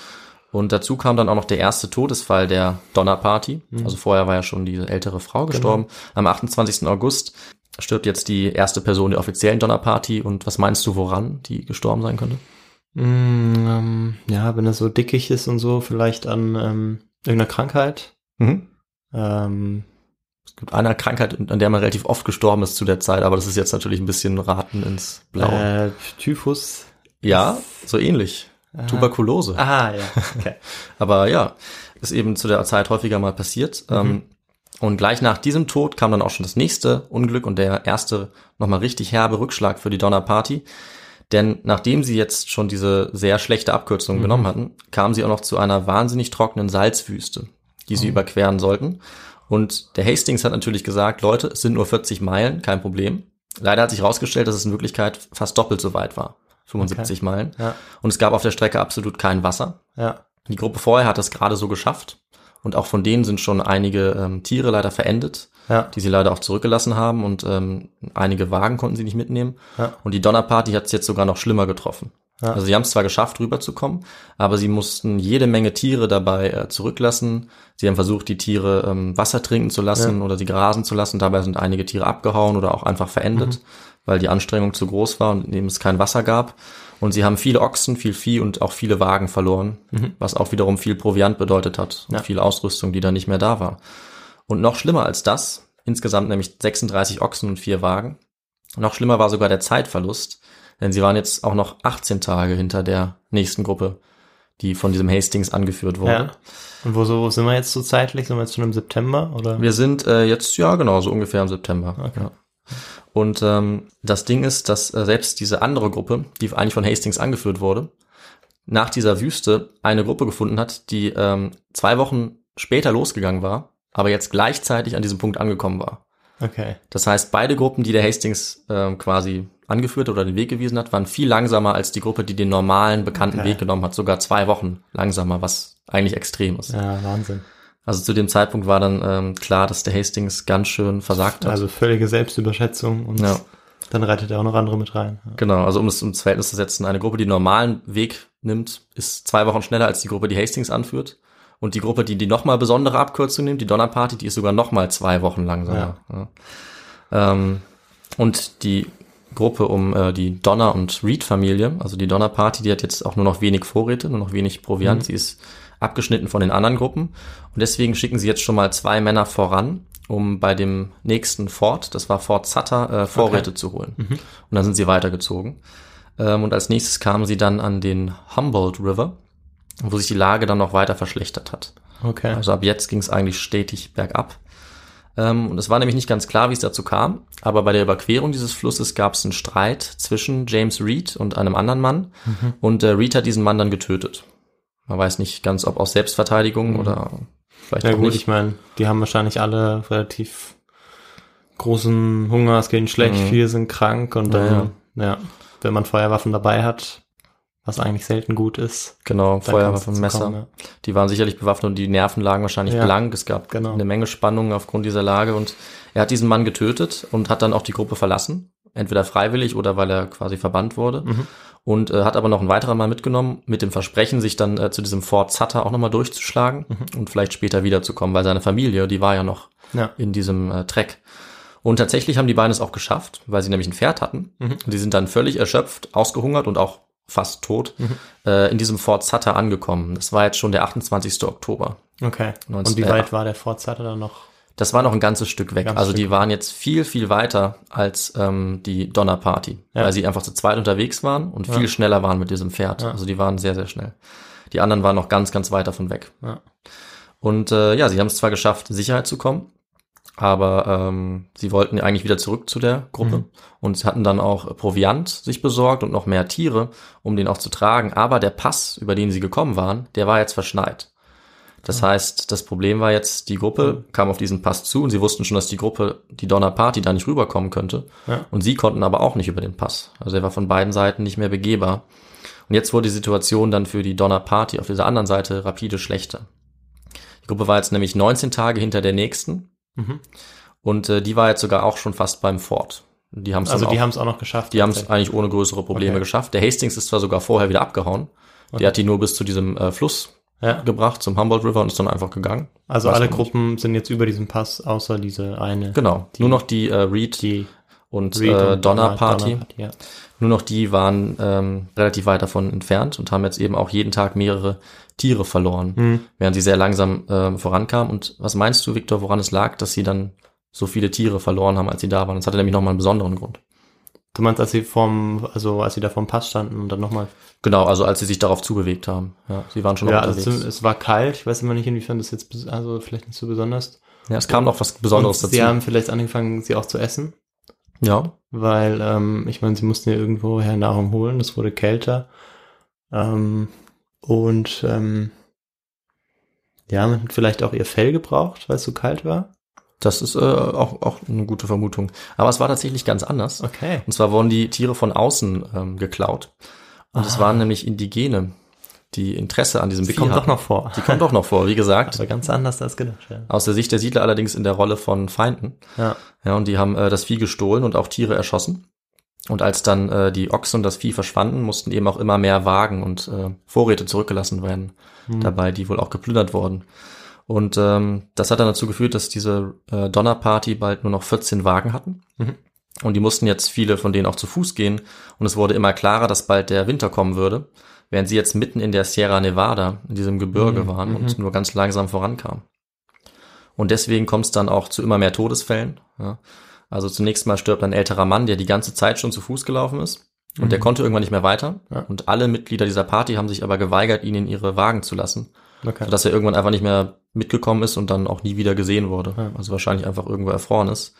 Und dazu kam dann auch noch der erste Todesfall der Donner Party. Mhm. Also vorher war ja schon diese ältere Genau. Frau gestorben. Am 28. August stirbt jetzt die erste Person der offiziellen Donner Party. Und was meinst du, woran die gestorben sein könnte? Mm, ähm, ja, wenn er so dickig ist und so, vielleicht an ähm, irgendeiner Krankheit. Mhm. Ähm, Es gibt eine Krankheit, an der man relativ oft gestorben ist zu der Zeit, aber das ist jetzt natürlich ein bisschen Raten ins Blaue. äh, Typhus. ja, so ähnlich. Tuberkulose. Ah, ja. Okay. Aber ja, ist eben zu der Zeit häufiger mal passiert. Ähm, und gleich nach diesem Tod kam dann auch schon das nächste Unglück und der erste nochmal richtig herbe Rückschlag für die Donner Party. Denn nachdem sie jetzt schon diese sehr schlechte Abkürzung genommen hatten, kamen sie auch noch zu einer wahnsinnig trockenen Salzwüste, die sie überqueren sollten. Und der Hastings hat natürlich gesagt, Leute, es sind nur 40 Meilen, kein Problem. Leider hat sich herausgestellt, dass es in Wirklichkeit fast doppelt so weit war. 75 Meilen. Ja. Und es gab auf der Strecke absolut kein Wasser. Ja. Die Gruppe vorher hat es gerade so geschafft. Und auch von denen sind schon einige ähm, Tiere leider verendet, Ja. die sie leider auch zurückgelassen haben. Und ähm, einige Wagen konnten sie nicht mitnehmen. Ja. Und die Donnerparty hat es jetzt sogar noch schlimmer getroffen. Ja. Also sie haben es zwar geschafft, rüberzukommen, aber sie mussten jede Menge Tiere dabei äh, zurücklassen. Sie haben versucht, die Tiere ähm, Wasser trinken zu lassen oder sie grasen zu lassen. Dabei sind einige Tiere abgehauen oder auch einfach verendet, weil die Anstrengung zu groß war und eben es kein Wasser gab. Und sie haben viele Ochsen, viel Vieh und auch viele Wagen verloren, was auch wiederum viel Proviant bedeutet hat und Ja. viel Ausrüstung, die dann nicht mehr da war. Und noch schlimmer als das, insgesamt nämlich 36 Ochsen und vier Wagen. Noch schlimmer war sogar der Zeitverlust, denn sie waren jetzt auch noch 18 Tage hinter der nächsten Gruppe, die von diesem Hastings angeführt wurde. ja. Und wo, so, wo sind wir jetzt so zeitlich? Sind wir jetzt schon im September? Oder? Wir sind äh, jetzt, ja genau, so ungefähr im September. Ja. Und ähm, das Ding ist, dass äh, selbst diese andere Gruppe, die eigentlich von Hastings angeführt wurde, nach dieser Wüste eine Gruppe gefunden hat, die ähm, zwei Wochen später losgegangen war, aber jetzt gleichzeitig an diesem Punkt angekommen war. Okay. Das heißt, beide Gruppen, die der Hastings ähm, quasi angeführt oder den Weg gewiesen hat, waren viel langsamer als die Gruppe, die den normalen, bekannten Okay. Weg genommen hat. Sogar zwei Wochen langsamer, was eigentlich extrem ist. Ja, Wahnsinn. Also zu dem Zeitpunkt war dann ähm, klar, dass der Hastings ganz schön versagt hat. Also völlige Selbstüberschätzung und Ja. dann reitet er auch noch andere mit rein. Ja. Genau, also um es ins Verhältnis zu setzen, eine Gruppe, die den normalen Weg nimmt, ist zwei Wochen schneller als die Gruppe, die Hastings anführt. Und die Gruppe, die die nochmal besondere Abkürzung nimmt, die Donner Party, die ist sogar nochmal zwei Wochen langsamer. Ja. Ähm, und die Gruppe um äh, die Donner und Reed-Familie, also die Donner Party, die hat jetzt auch nur noch wenig Vorräte, nur noch wenig Proviant. Sie ist abgeschnitten von den anderen Gruppen. Und deswegen schicken sie jetzt schon mal zwei Männer voran, um bei dem nächsten Fort, das war Fort Sutter, äh, Vorräte zu holen. Und dann sind sie weitergezogen. Ähm, und als nächstes kamen sie dann an den Humboldt River, wo sich die Lage dann noch weiter verschlechtert hat. Okay. Also ab jetzt ging es eigentlich stetig bergab. Ähm, und es war nämlich nicht ganz klar, wie es dazu kam, aber bei der Überquerung dieses Flusses gab es einen Streit zwischen James Reed und einem anderen Mann. Und äh, Reed hat diesen Mann dann getötet. Man weiß nicht ganz, ob aus Selbstverteidigung oder vielleicht ja gut, nicht. ich meine, die haben wahrscheinlich alle relativ großen Hunger, es geht ihnen schlecht, Mhm. viele sind krank und dann, ja. wenn man Feuerwaffen dabei hat, was eigentlich selten gut ist. Genau, Dann Feuerwaffe kannst du und Messer. kommen, ja. Die waren sicherlich bewaffnet und die Nerven lagen wahrscheinlich Ja, blank. Es gab genau. eine Menge Spannungen aufgrund dieser Lage und er hat diesen Mann getötet und hat dann auch die Gruppe verlassen. Entweder freiwillig oder weil er quasi verbannt wurde. Mhm. Und äh, hat aber noch einen weiteren Mann mitgenommen, mit dem Versprechen, sich dann äh, zu diesem Fort Sutter auch nochmal durchzuschlagen Mhm. und vielleicht später wiederzukommen, weil seine Familie, die war ja noch Ja. in diesem äh, Trek. Und tatsächlich haben die beiden es auch geschafft, weil sie nämlich ein Pferd hatten. Mhm. Und die sind dann völlig erschöpft, ausgehungert und auch fast tot Mhm. äh, in diesem Fort Sutter angekommen. Das war jetzt schon der 28. Oktober. Okay. 19 Und wie äh, weit war der Fort Sutter dann noch? Das war noch ein ganzes Stück weg. Ganzes also Stück die waren jetzt viel, viel weiter als ähm, die Donner Party, Ja. weil sie einfach zu zweit unterwegs waren und viel Ja. schneller waren mit diesem Pferd. Ja. Also die waren sehr, sehr schnell. Die anderen waren noch ganz, ganz weit davon weg. Und äh, ja, sie haben es zwar geschafft, in Sicherheit zu kommen, aber ähm, sie wollten eigentlich wieder zurück zu der Gruppe Mhm. und sie hatten dann auch Proviant sich besorgt und noch mehr Tiere, um den auch zu tragen. Aber der Pass, über den sie gekommen waren, der war jetzt verschneit. Das heißt, das Problem war jetzt, die Gruppe kam auf diesen Pass zu und sie wussten schon, dass die Gruppe, die Donner Party, da nicht rüberkommen könnte. Ja. Und sie konnten aber auch nicht über den Pass. Also er war von beiden Seiten nicht mehr begehbar. Und jetzt wurde die Situation dann für die Donner Party auf dieser anderen Seite rapide schlechter. Die Gruppe war jetzt nämlich 19 Tage hinter der nächsten Mhm. und äh, die war jetzt sogar auch schon fast beim Fort. Die haben es Also die haben es auch noch geschafft. die haben es eigentlich ohne größere Probleme Okay. geschafft. Der Hastings ist zwar sogar vorher wieder abgehauen. Der hat die nur bis zu diesem äh, Fluss ja. gebracht, zum Humboldt River und ist dann einfach gegangen. Also Weiß alle man nicht. Gruppen sind jetzt über diesem Pass, außer diese eine. Genau. nur noch die äh, Reed Die und, Reed äh, und Donner Party. Donner ja. Nur noch die waren ähm, relativ weit davon entfernt und haben jetzt eben auch jeden Tag mehrere Tiere verloren, Mhm. während sie sehr langsam ähm, vorankamen. Und was meinst du, Victor, woran es lag, dass sie dann so viele Tiere verloren haben, als sie da waren? Das hatte nämlich nochmal einen besonderen Grund. Du meinst, als sie vom, also als sie da vom Pass standen und dann nochmal. Genau, also als sie sich darauf zubewegt haben. Ja, sie waren schon Ja, noch also unterwegs. es war kalt. Ich weiß immer nicht, inwiefern das jetzt, also vielleicht nicht so besonders. ja, es kam noch was Besonderes und Sie dazu. haben vielleicht angefangen, sie auch zu essen, ja, weil, ähm, ich meine, sie mussten ja irgendwoher Nahrung holen. Es wurde kälter. Ähm, und, ähm, ja, man hat vielleicht auch ihr Fell gebraucht, weil es so kalt war. Das ist äh, auch, auch eine gute Vermutung. Aber es war tatsächlich ganz anders. Okay. Und zwar wurden die Tiere von außen ähm, geklaut. Und es Ah. waren nämlich Indigene, die Interesse an diesem Vieh kommt doch hatten. noch vor. Die kommt doch noch vor, wie gesagt. Aber ganz anders als gedacht, ja. Aus der Sicht der Siedler allerdings in der Rolle von Feinden. Ja. Ja, und die haben äh, das Vieh gestohlen und auch Tiere erschossen. Und als dann äh, die Ochsen und das Vieh verschwanden, mussten eben auch immer mehr Wagen und äh, Vorräte zurückgelassen werden. Hm. Dabei, die wohl auch geplündert wurden. Und ähm, das hat dann dazu geführt, dass diese äh, Donnerparty bald nur noch 14 Wagen hatten. Mhm. Und die mussten jetzt viele von denen auch zu Fuß gehen. Und es wurde immer klarer, dass bald der Winter kommen würde, während sie jetzt mitten in der Sierra Nevada, in diesem Gebirge Mhm. waren und nur ganz langsam vorankamen. Und deswegen kommt es dann auch zu immer mehr Todesfällen. Ja. Also zunächst mal stirbt ein älterer Mann, der die ganze Zeit schon zu Fuß gelaufen ist. Und der konnte irgendwann nicht mehr weiter. Ja. Und alle Mitglieder dieser Party haben sich aber geweigert, ihn in ihre Wagen zu lassen Okay. sodass er irgendwann einfach nicht mehr mitgekommen ist und dann auch nie wieder gesehen wurde. Ja. Also wahrscheinlich einfach irgendwo erfroren ist.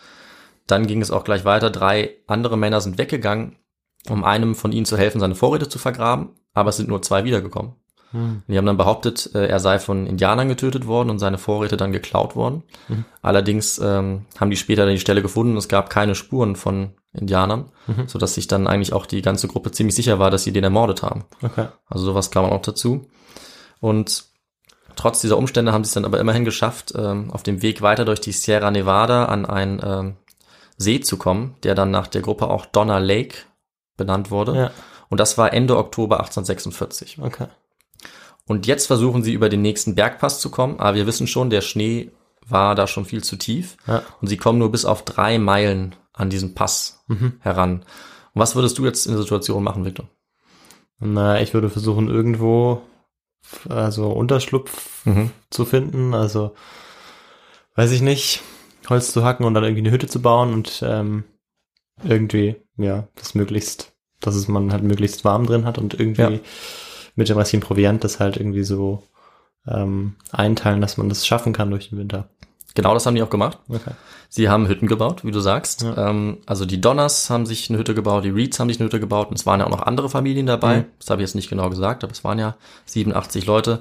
Dann ging es auch gleich weiter. Drei andere Männer sind weggegangen, um einem von ihnen zu helfen, seine Vorräte zu vergraben, aber es sind nur zwei wiedergekommen. Hm. Die haben dann behauptet, äh, er sei von Indianern getötet worden und seine Vorräte dann geklaut worden. Mhm. Allerdings ähm, haben die später dann die Stelle gefunden. Es gab keine Spuren von Indianern, Mhm. sodass sich dann eigentlich auch die ganze Gruppe ziemlich sicher war, dass sie den ermordet haben. Okay. Also sowas kam auch dazu. Und trotz dieser Umstände haben sie es dann aber immerhin geschafft, ähm, auf dem Weg weiter durch die Sierra Nevada an einen ähm, See zu kommen, der dann nach der Gruppe auch Donner Lake benannt wurde. Ja. Und das war Ende Oktober 1846. Okay. Und jetzt versuchen sie über den nächsten Bergpass zu kommen, aber wir wissen schon, der Schnee war da schon viel zu tief. Ja. Und sie kommen nur bis auf drei Meilen an diesen Pass Mhm. heran. Und was würdest du jetzt in der Situation machen, Victor? Na, ich würde versuchen, irgendwo also Unterschlupf Mhm. zu finden. Also weiß ich nicht, Holz zu hacken und dann irgendwie eine Hütte zu bauen und ähm, irgendwie, ja, das möglichst, dass es man halt möglichst warm drin hat und irgendwie Ja. mit dem restlichen Proviant das halt irgendwie so ähm, einteilen, dass man das schaffen kann durch den Winter. Genau das haben die auch gemacht. Okay. Sie haben Hütten gebaut, wie du sagst. Ja. Ähm, also die Donners haben sich eine Hütte gebaut, die Reeds haben sich eine Hütte gebaut und es waren ja auch noch andere Familien dabei. Mhm. Das habe ich jetzt nicht genau gesagt, aber es waren ja 87 Leute.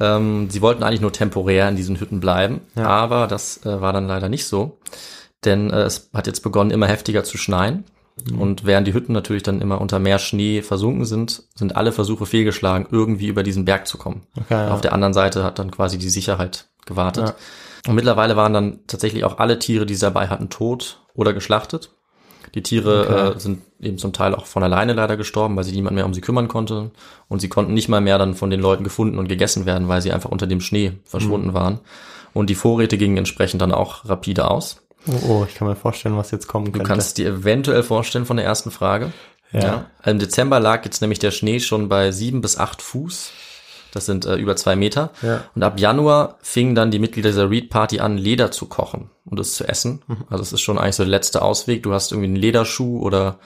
Ähm, sie wollten eigentlich nur temporär in diesen Hütten bleiben, Ja. aber das äh, war dann leider nicht so. Denn äh, es hat jetzt begonnen, immer heftiger zu schneien. Und während die Hütten natürlich dann immer unter mehr Schnee versunken sind, sind alle Versuche fehlgeschlagen, irgendwie über diesen Berg zu kommen. Okay, ja. Auf der anderen Seite hat dann quasi die Sicherheit gewartet. Und mittlerweile waren dann tatsächlich auch alle Tiere, die sie dabei hatten, tot oder geschlachtet. Die Tiere Okay. äh, sind eben zum Teil auch von alleine leider gestorben, weil sich niemand mehr um sie kümmern konnte. Und sie konnten nicht mal mehr dann von den Leuten gefunden und gegessen werden, weil sie einfach unter dem Schnee verschwunden Mhm. waren. Und die Vorräte gingen entsprechend dann auch rapide aus. Oh, oh, ich kann mir vorstellen, was jetzt kommen Du könnte. kannst dir eventuell vorstellen von der ersten Frage. Ja. Im Dezember lag jetzt nämlich der Schnee schon bei sieben bis acht Fuß. Das sind äh, über zwei Meter. Ja. Und ab Januar fingen dann die Mitglieder dieser Reed Party an, Leder zu kochen und es zu essen. Mhm. Also es ist schon eigentlich so der letzte Ausweg. Du hast irgendwie einen Lederschuh oder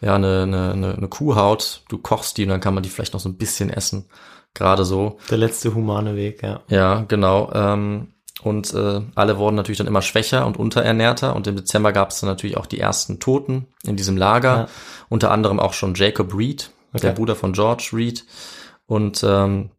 ja eine, eine, eine, eine Kuhhaut. Du kochst die und dann kann man die vielleicht noch so ein bisschen essen. Gerade so. Der letzte humane Weg, ja. Ja, genau. Ähm, und äh, alle wurden natürlich dann immer schwächer und unterernährter. Und im Dezember gab es dann natürlich auch die ersten Toten in diesem Lager. Ja. Unter anderem auch schon Jacob Reed, der Okay. Bruder von George Reed. Und ähm,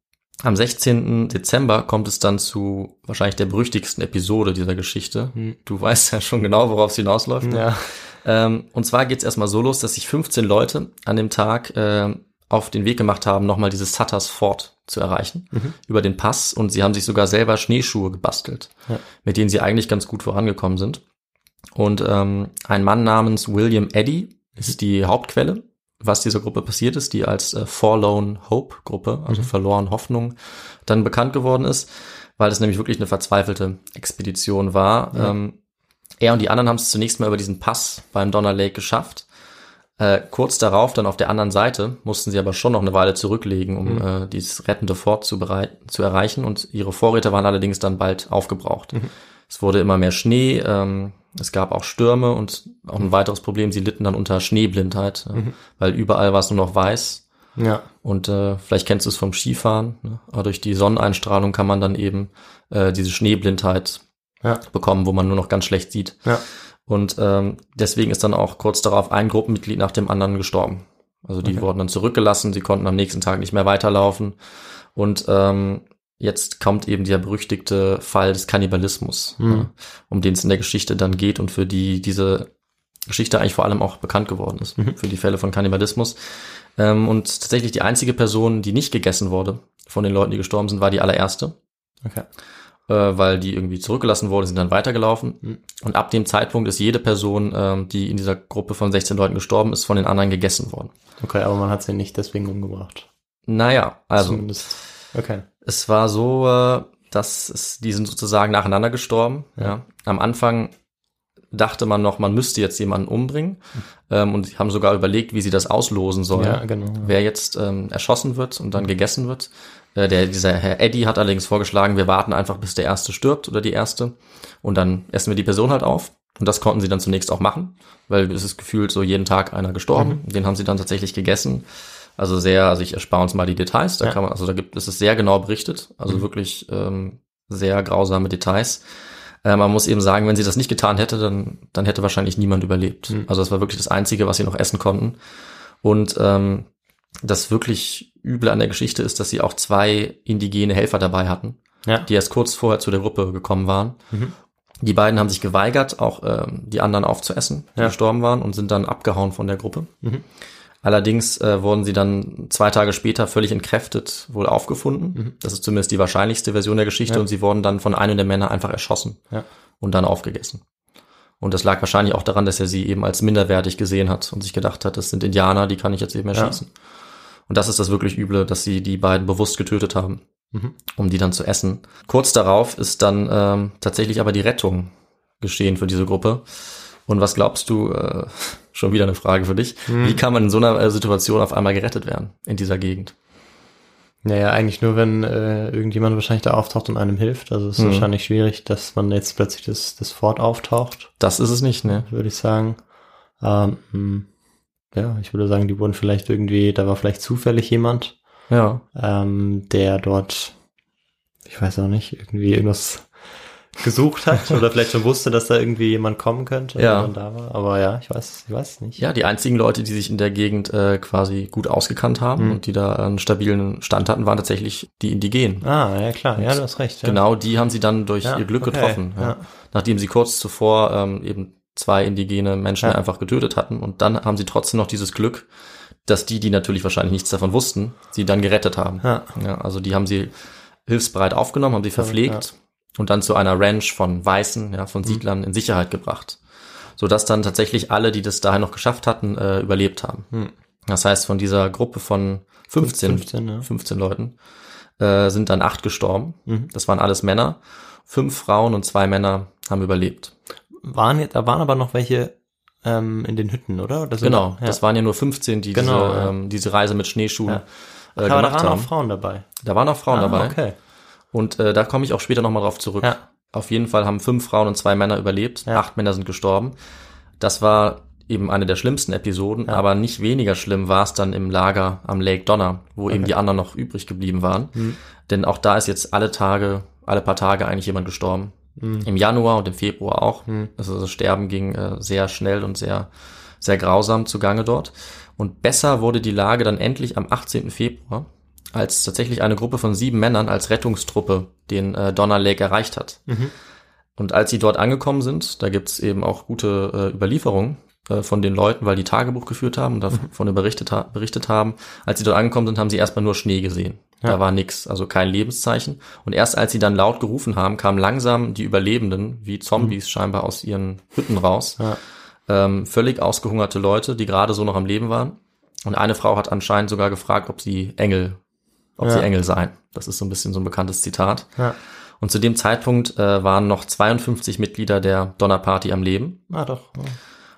am 16. Dezember kommt es dann zu wahrscheinlich der berüchtigsten Episode dieser Geschichte. Du weißt ja schon genau, worauf es hinausläuft. Ja. Ähm, und zwar geht es erstmal so los, dass sich 15 Leute an dem Tag äh, auf den Weg gemacht haben, nochmal dieses Sutters Fort zu erreichen, über den Pass. Und sie haben sich sogar selber Schneeschuhe gebastelt, Ja. mit denen sie eigentlich ganz gut vorangekommen sind. Und ähm, ein Mann namens William Eddy ist die Hauptquelle, was dieser Gruppe passiert ist, die als äh, Forlorn Hope Gruppe, also verloren Hoffnung, dann bekannt geworden ist, weil es nämlich wirklich eine verzweifelte Expedition war. Ähm, er und die anderen haben es zunächst mal über diesen Pass beim Donner Lake geschafft. Äh, kurz darauf, dann auf der anderen Seite, mussten sie aber schon noch eine Weile zurücklegen, um äh, dieses rettende Fort zu, zu erreichen. Und ihre Vorräte waren allerdings dann bald aufgebraucht. Es wurde immer mehr Schnee, ähm, es gab auch Stürme und auch ein weiteres Problem, sie litten dann unter Schneeblindheit, äh, weil überall war es nur noch weiß. Ja. Und äh, vielleicht kennst du es vom Skifahren, ne? aber durch die Sonneneinstrahlung kann man dann eben äh, diese Schneeblindheit Ja. bekommen, wo man nur noch ganz schlecht sieht. Ja. Und ähm, deswegen ist dann auch kurz darauf ein Gruppenmitglied nach dem anderen gestorben. Also die wurden dann zurückgelassen, sie konnten am nächsten Tag nicht mehr weiterlaufen. Und ähm, jetzt kommt eben der berüchtigte Fall des Kannibalismus, ne, um den es in der Geschichte dann geht und für die diese Geschichte eigentlich vor allem auch bekannt geworden ist, für die Fälle von Kannibalismus. Ähm, und tatsächlich die einzige Person, die nicht gegessen wurde von den Leuten, die gestorben sind, war die allererste Okay. äh, weil die irgendwie zurückgelassen wurde, sind dann weitergelaufen. Mhm. Und ab dem Zeitpunkt ist jede Person, ähm, die in dieser Gruppe von 16 Leuten gestorben ist, von den anderen gegessen worden. Okay, aber man hat sie nicht deswegen umgebracht. Naja, also Zumindest. Okay. es war so, äh, dass es, die sind sozusagen nacheinander gestorben. Ja. Am Anfang dachte man noch, man müsste jetzt jemanden umbringen ähm, und haben sogar überlegt, wie sie das auslosen sollen. Ja, genau. wer jetzt ähm, erschossen wird und dann gegessen wird. Äh, der, dieser Herr Eddie hat allerdings vorgeschlagen, wir warten einfach, bis der Erste stirbt oder die Erste und dann essen wir die Person halt auf. Und das konnten sie dann zunächst auch machen, weil es ist gefühlt so jeden Tag einer gestorben. Den haben sie dann tatsächlich gegessen. Also sehr, also ich erspare uns mal die Details. Da Ja. kann man, also da gibt es ist sehr genau berichtet, also wirklich ähm, sehr grausame Details. Äh, man muss eben sagen, wenn sie das nicht getan hätte, dann, dann hätte wahrscheinlich niemand überlebt. Also das war wirklich das Einzige, was sie noch essen konnten. Und ähm, das wirklich Üble an der Geschichte ist, dass sie auch zwei indigene Helfer dabei hatten, Ja. die erst kurz vorher zu der Gruppe gekommen waren. Die beiden haben sich geweigert, auch ähm, die anderen aufzuessen, die Ja. gestorben waren, und sind dann abgehauen von der Gruppe. Allerdings äh, wurden sie dann zwei Tage später völlig entkräftet wohl aufgefunden. Das ist zumindest die wahrscheinlichste Version der Geschichte. Ja. Und sie wurden dann von einem der Männer einfach erschossen Ja. und dann aufgegessen. Und das lag wahrscheinlich auch daran, dass er sie eben als minderwertig gesehen hat und sich gedacht hat, das sind Indianer, die kann ich jetzt eben erschießen. Und das ist das wirklich Üble, dass sie die beiden bewusst getötet haben, Mhm. um die dann zu essen. Kurz darauf ist dann ähm, tatsächlich aber die Rettung geschehen für diese Gruppe. Und was glaubst du, äh, schon wieder eine Frage für dich, wie kann man in so einer äh, Situation auf einmal gerettet werden in dieser Gegend? Naja, eigentlich nur, wenn äh, irgendjemand wahrscheinlich da auftaucht und einem hilft. Also es ist Mhm. wahrscheinlich schwierig, dass man jetzt plötzlich das, das Fort auftaucht, Das ist es nicht, ne? würde ich sagen. Ähm, hm, ja, ich würde sagen, die wurden vielleicht irgendwie, da war vielleicht zufällig jemand, Ja. ähm, der dort, ich weiß auch nicht, irgendwie irgendwas gesucht hat oder vielleicht schon wusste, dass da irgendwie jemand kommen könnte und Ja. da war. Aber ja, ich weiß, ich weiß nicht. Ja, die einzigen Leute, die sich in der Gegend äh, quasi gut ausgekannt haben Mhm. und die da einen stabilen Stand hatten, waren tatsächlich die Indigenen. Ah, ja klar, ja, du hast recht. Ja. Genau, die haben sie dann durch Ja, ihr Glück okay, getroffen. Ja. Nachdem sie kurz zuvor ähm, eben zwei indigene Menschen einfach getötet hatten. Und dann haben sie trotzdem noch dieses Glück, dass die, die natürlich wahrscheinlich nichts davon wussten, sie dann gerettet haben. Ja. also die haben sie hilfsbereit aufgenommen, haben sie verpflegt und dann zu einer Ranch von Weißen, ja, Mhm. von Siedlern in Sicherheit gebracht. Sodass dann tatsächlich alle, die das dahin noch geschafft hatten, äh, überlebt haben. Hm. Das heißt, von dieser Gruppe von 15, 15, ja. 15 Leuten äh, sind dann acht gestorben. Mhm. Das waren alles Männer. Fünf Frauen und zwei Männer haben überlebt. Waren da waren aber noch welche ähm, in den Hütten, oder? Das Genau, ja. das waren ja nur 15, die Genau, diese, ja. ähm, diese Reise mit Schneeschuhen Ja. äh, aber da gemacht waren auch haben. Frauen dabei. Da waren auch Frauen Ah, dabei. Okay. Und äh, da komme ich auch später nochmal drauf zurück. Ja. Auf jeden Fall haben fünf Frauen und zwei Männer überlebt. Ja. Acht Männer sind gestorben. Das war eben eine der schlimmsten Episoden, aber nicht weniger schlimm war es dann im Lager am Lake Donner, wo eben die anderen noch übrig geblieben waren. Mhm. Denn auch da ist jetzt alle Tage, alle paar Tage eigentlich jemand gestorben. Mhm. Im Januar und im Februar auch. Also das Sterben ging äh, sehr schnell und sehr, sehr grausam zugange dort. Und besser wurde die Lage dann endlich am 18. Februar, als tatsächlich eine Gruppe von sieben Männern als Rettungstruppe den äh, Donner Lake erreicht hat. Und als sie dort angekommen sind, da gibt's eben auch gute äh, Überlieferungen äh, von den Leuten, weil die Tagebuch geführt haben und davon berichtet, ha berichtet haben. Als sie dort angekommen sind, haben sie erstmal nur Schnee gesehen. Da war nix, also kein Lebenszeichen. Und erst als sie dann laut gerufen haben, kamen langsam die Überlebenden, wie Zombies scheinbar aus ihren Hütten raus. Ja. Ähm, völlig ausgehungerte Leute, die gerade so noch am Leben waren. Und eine Frau hat anscheinend sogar gefragt, ob sie Engel, ob Ja. sie Engel seien. Das ist so ein bisschen so ein bekanntes Zitat. Ja. Und zu dem Zeitpunkt äh, waren noch 52 Mitglieder der Donnerparty am Leben Ah, doch.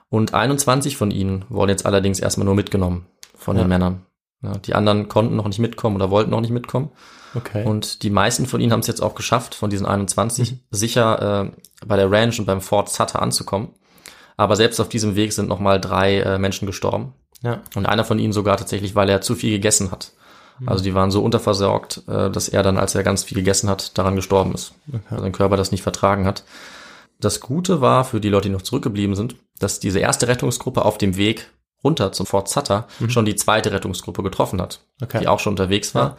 und 21 von ihnen wurden jetzt allerdings erstmal nur mitgenommen von Ja. den Männern. Ja, die anderen konnten noch nicht mitkommen oder wollten noch nicht mitkommen. Okay. Und die meisten von ihnen haben es jetzt auch geschafft, von diesen 21, sicher äh, bei der Ranch und beim Fort Sutter anzukommen. Aber selbst auf diesem Weg sind nochmal drei äh, Menschen gestorben. ja. Und einer von ihnen sogar tatsächlich, weil er zu viel gegessen hat. Also die waren so unterversorgt, äh, dass er dann, als er ganz viel gegessen hat, daran gestorben ist. Weil sein Körper das nicht vertragen hat. Das Gute war für die Leute, die noch zurückgeblieben sind, dass diese erste Rettungsgruppe auf dem Weg runter zum Fort Sutter schon die zweite Rettungsgruppe getroffen hat, Okay. die auch schon unterwegs war.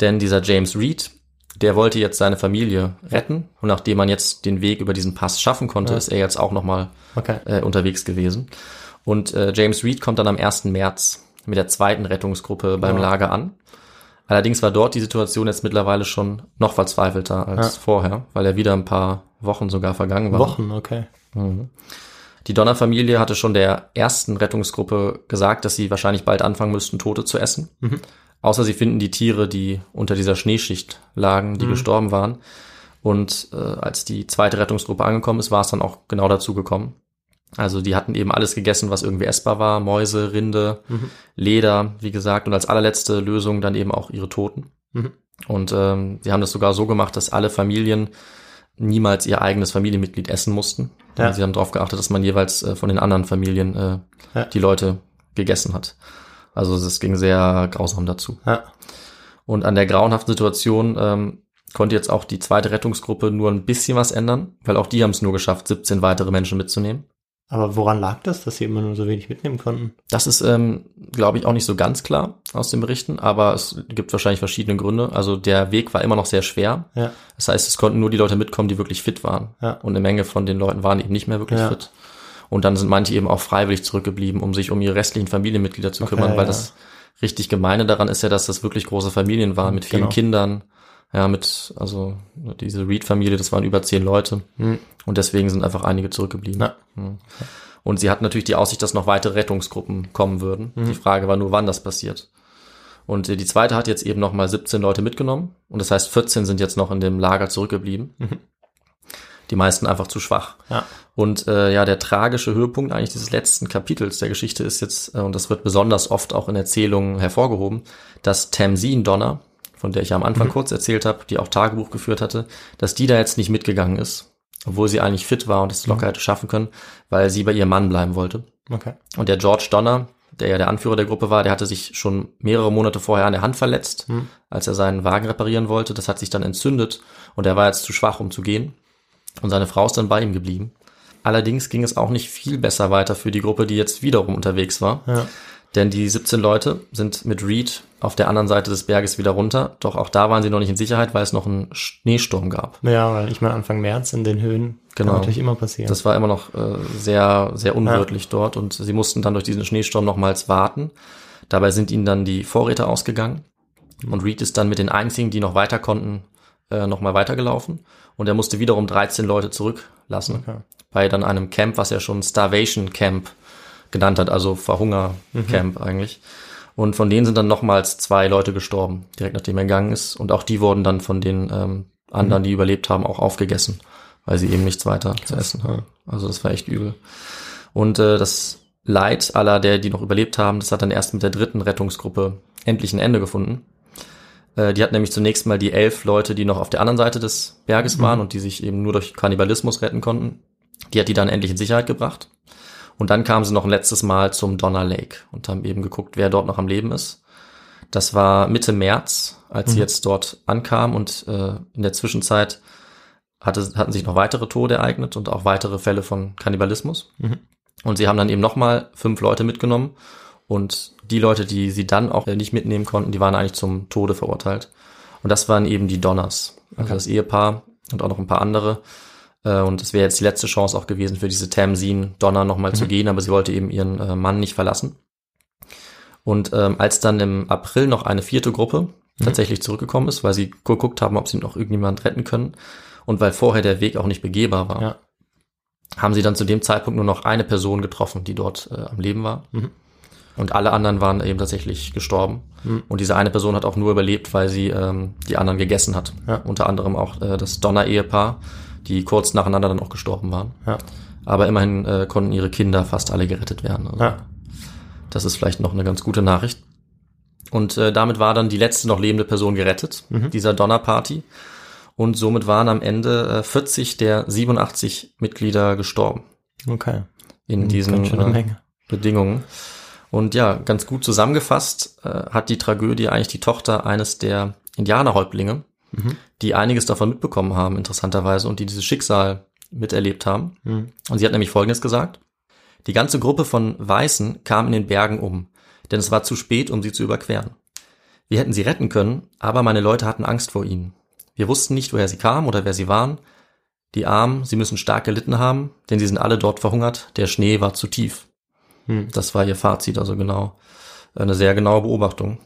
Denn dieser James Reed, der wollte jetzt seine Familie retten. Und nachdem man jetzt den Weg über diesen Pass schaffen konnte, ist er jetzt auch nochmal Okay. äh, unterwegs gewesen. Und äh, James Reed kommt dann am 1. März mit der zweiten Rettungsgruppe beim Ja. Lager an. Allerdings war dort die Situation jetzt mittlerweile schon noch verzweifelter als Ja. vorher, weil er wieder ein paar Wochen sogar vergangen war. Wochen, okay. Die Donner-Familie hatte schon der ersten Rettungsgruppe gesagt, dass sie wahrscheinlich bald anfangen müssten, Tote zu essen. Außer sie finden die Tiere, die unter dieser Schneeschicht lagen, die gestorben waren. Und äh, als die zweite Rettungsgruppe angekommen ist, war es dann auch genau dazu gekommen. Also die hatten eben alles gegessen, was irgendwie essbar war. Mäuse, Rinde, Leder, wie gesagt. Und als allerletzte Lösung dann eben auch ihre Toten. Mhm. Und ähm, sie haben das sogar so gemacht, dass alle Familien niemals ihr eigenes Familienmitglied essen mussten. Ja. Sie haben darauf geachtet, dass man jeweils äh, von den anderen Familien äh, Ja. die Leute gegessen hat. Also es ging sehr grausam dazu. Ja. Und an der grauenhaften Situation ähm, konnte jetzt auch die zweite Rettungsgruppe nur ein bisschen was ändern, weil auch die haben es nur geschafft, 17 weitere Menschen mitzunehmen. Aber woran lag das, dass sie immer nur so wenig mitnehmen konnten? Das ist, ähm, glaube ich, auch nicht so ganz klar aus den Berichten, aber es gibt wahrscheinlich verschiedene Gründe. Also der Weg war immer noch sehr schwer. Ja. Das heißt, es konnten nur die Leute mitkommen, die wirklich fit waren. Ja. Und eine Menge von den Leuten waren eben nicht mehr wirklich Ja. fit. Und dann sind manche eben auch freiwillig zurückgeblieben, um sich um ihre restlichen Familienmitglieder zu Okay, kümmern, weil ja. das richtig gemeine daran ist ja, dass das wirklich große Familien waren mit vielen Genau. Kindern. Ja, mit, also diese Reed-Familie, das waren über zehn Leute. Hm. Und deswegen sind einfach einige zurückgeblieben. Ja. Hm. Und sie hatten natürlich die Aussicht, dass noch weitere Rettungsgruppen kommen würden. Die Frage war nur, wann das passiert. Und äh, die zweite hat jetzt eben noch mal 17 Leute mitgenommen. Und das heißt, 14 sind jetzt noch in dem Lager zurückgeblieben. Die meisten einfach zu schwach. Ja. Und äh, ja, der tragische Höhepunkt eigentlich dieses letzten Kapitels der Geschichte ist jetzt, äh, und das wird besonders oft auch in Erzählungen hervorgehoben, dass Tamsin Donner, von der ich am Anfang kurz erzählt habe, die auch Tagebuch geführt hatte, dass die da jetzt nicht mitgegangen ist, obwohl sie eigentlich fit war und es locker hätte schaffen können, weil sie bei ihrem Mann bleiben wollte. Okay. Und der George Donner, der ja der Anführer der Gruppe war, der hatte sich schon mehrere Monate vorher an der Hand verletzt, als er seinen Wagen reparieren wollte. Das hat sich dann entzündet und er war jetzt zu schwach, um zu gehen. Und seine Frau ist dann bei ihm geblieben. Allerdings ging es auch nicht viel besser weiter für die Gruppe, die jetzt wiederum unterwegs war. Ja. Denn die 17 Leute sind mit Reed auf der anderen Seite des Berges wieder runter. Doch auch da waren sie noch nicht in Sicherheit, weil es noch einen Schneesturm gab. Ja, weil ich meine, Anfang März in den Höhen Genau. kann natürlich immer passieren. Das war immer noch äh, sehr, sehr unwirtlich dort und sie mussten dann durch diesen Schneesturm nochmals warten. Dabei sind ihnen dann die Vorräte ausgegangen und Reed ist dann mit den einzigen, die noch weiter konnten, äh, nochmal weitergelaufen und er musste wiederum 13 Leute zurücklassen Okay. bei dann einem Camp, was er schon Starvation Camp genannt hat, also Verhunger-Camp eigentlich. Und von denen sind dann nochmals zwei Leute gestorben, direkt nachdem er gegangen ist. Und auch die wurden dann von den ähm, anderen, die überlebt haben, auch aufgegessen, weil sie eben nichts weiter zu essen haben. Also das war echt übel. Und äh, das Leid aller, der die noch überlebt haben, das hat dann erst mit der dritten Rettungsgruppe endlich ein Ende gefunden. Äh, die hat nämlich zunächst mal die elf Leute, die noch auf der anderen Seite des Berges waren und die sich eben nur durch Kannibalismus retten konnten, die hat die dann endlich in Sicherheit gebracht. Und dann kamen sie noch ein letztes Mal zum Donner Lake und haben eben geguckt, wer dort noch am Leben ist. Das war Mitte März, als sie jetzt dort ankamen und äh, in der Zwischenzeit hatte, hatten sich noch weitere Tode ereignet und auch weitere Fälle von Kannibalismus. Und sie haben dann eben nochmal fünf Leute mitgenommen und die Leute, die sie dann auch äh, nicht mitnehmen konnten, die waren eigentlich zum Tode verurteilt. Und das waren eben die Donners, also das Ehepaar und auch noch ein paar andere. Äh, Und es wäre jetzt die letzte Chance auch gewesen für diese Tamsin Donner nochmal zu gehen, aber sie wollte eben ihren äh, Mann nicht verlassen. Und ähm, als dann im April noch eine vierte Gruppe tatsächlich zurückgekommen ist, weil sie geguckt haben, ob sie noch irgendjemand retten können und weil vorher der Weg auch nicht begehbar war, Ja. haben sie dann zu dem Zeitpunkt nur noch eine Person getroffen, die dort äh, am Leben war. Und alle anderen waren eben tatsächlich gestorben. Und diese eine Person hat auch nur überlebt, weil sie ähm, die anderen gegessen hat. Ja. Unter anderem auch äh, das Donner-Ehepaar, die kurz nacheinander dann auch gestorben waren. Ja. Aber immerhin äh, konnten ihre Kinder fast alle gerettet werden. Also Ja. Das ist vielleicht noch eine ganz gute Nachricht. Und äh, damit war dann die letzte noch lebende Person gerettet, dieser Donnerparty. Und somit waren am Ende äh, 40 der 87 Mitglieder gestorben Okay. in diesen Ganz schöne äh. Bedingungen. Und ja, ganz gut zusammengefasst äh, hat die Tragödie eigentlich die Tochter eines der Indianerhäuptlinge, die einiges davon mitbekommen haben, interessanterweise, und die dieses Schicksal miterlebt haben. Und sie hat nämlich Folgendes gesagt. Die ganze Gruppe von Weißen kam in den Bergen um, denn es war zu spät, um sie zu überqueren. Wir hätten sie retten können, aber meine Leute hatten Angst vor ihnen. Wir wussten nicht, woher sie kamen oder wer sie waren. Die Armen, sie müssen stark gelitten haben, denn sie sind alle dort verhungert. Der Schnee war zu tief. Das war ihr Fazit, also genau. Eine sehr genaue Beobachtung.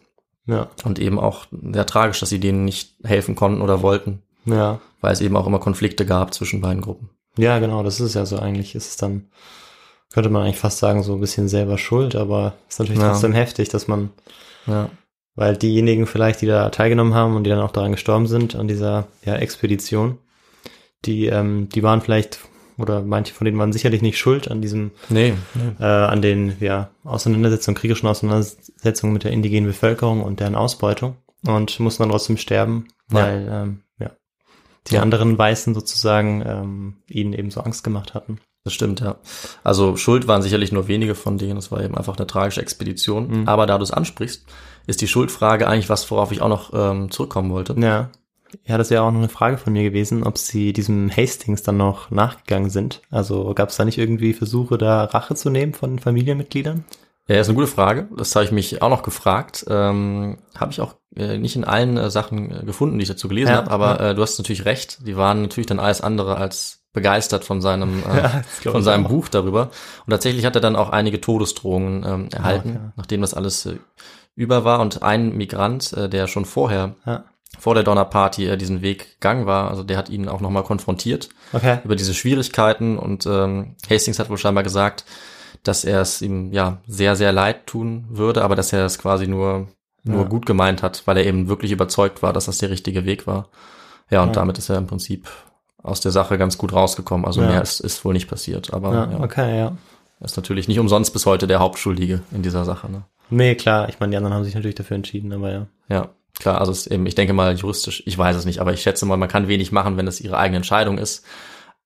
Ja. Und eben auch sehr tragisch, dass sie denen nicht helfen konnten oder wollten, Ja. weil es eben auch immer Konflikte gab zwischen beiden Gruppen. Ja, genau, das ist ja so. Eigentlich ist es dann, könnte man eigentlich fast sagen, so ein bisschen selber schuld, aber es ist natürlich Ja. trotzdem heftig, dass man, Ja. weil diejenigen vielleicht, die da teilgenommen haben und die dann auch daran gestorben sind, an dieser ja, Expedition, die, ähm, die waren vielleicht, oder manche von denen waren sicherlich nicht schuld an diesem, Nee, nee. äh, an den ja, Auseinandersetzungen, kriegischen Auseinandersetzungen mit der indigenen Bevölkerung und deren Ausbeutung und mussten dann trotzdem sterben, Ja. weil ähm, ja, die Ja. anderen Weißen sozusagen ähm, ihnen eben so Angst gemacht hatten. Das stimmt, ja. Also schuld waren sicherlich nur wenige von denen. Es war eben einfach eine tragische Expedition. Aber da du es ansprichst, ist die Schuldfrage eigentlich was, worauf ich auch noch ähm, zurückkommen wollte. Ja. Ja, das wäre auch noch eine Frage von mir gewesen, ob sie diesem Hastings dann noch nachgegangen sind. Also gab es da nicht irgendwie Versuche, da Rache zu nehmen von Familienmitgliedern? Ja, ist eine gute Frage. Das habe ich mich auch noch gefragt. Ähm, habe ich auch äh, nicht in allen äh, Sachen äh, gefunden, die ich dazu gelesen Ja, habe, aber äh, du hast natürlich recht. Die waren natürlich dann alles andere als begeistert von seinem äh, Ja, von seinem auch. Buch darüber. Und tatsächlich hat er dann auch einige Todesdrohungen ähm, erhalten, nachdem das alles äh, über war. Und ein Migrant, äh, der schon vorher Ja. Vor der Donnerparty äh, diesen Weg gegangen war, also der hat ihn auch nochmal konfrontiert Okay. über diese Schwierigkeiten und ähm, Hastings hat wohl scheinbar gesagt, dass er es ihm ja sehr, sehr leid tun würde, aber dass er es quasi nur, nur Ja. gut gemeint hat, weil er eben wirklich überzeugt war, dass das der richtige Weg war. Ja, und Ja. damit ist er im Prinzip aus der Sache ganz gut rausgekommen. Also Ja. mehr ist, ist wohl nicht passiert, aber Ja, okay, ja. er ist natürlich nicht umsonst bis heute der Hauptschuldige in dieser Sache. Ne? Nee, klar, ich meine, die anderen haben sich natürlich dafür entschieden, aber ja. Ja, klar, also es ist eben, ich denke mal juristisch, ich weiß es nicht, aber ich schätze mal, man kann wenig machen, wenn es ihre eigene Entscheidung ist.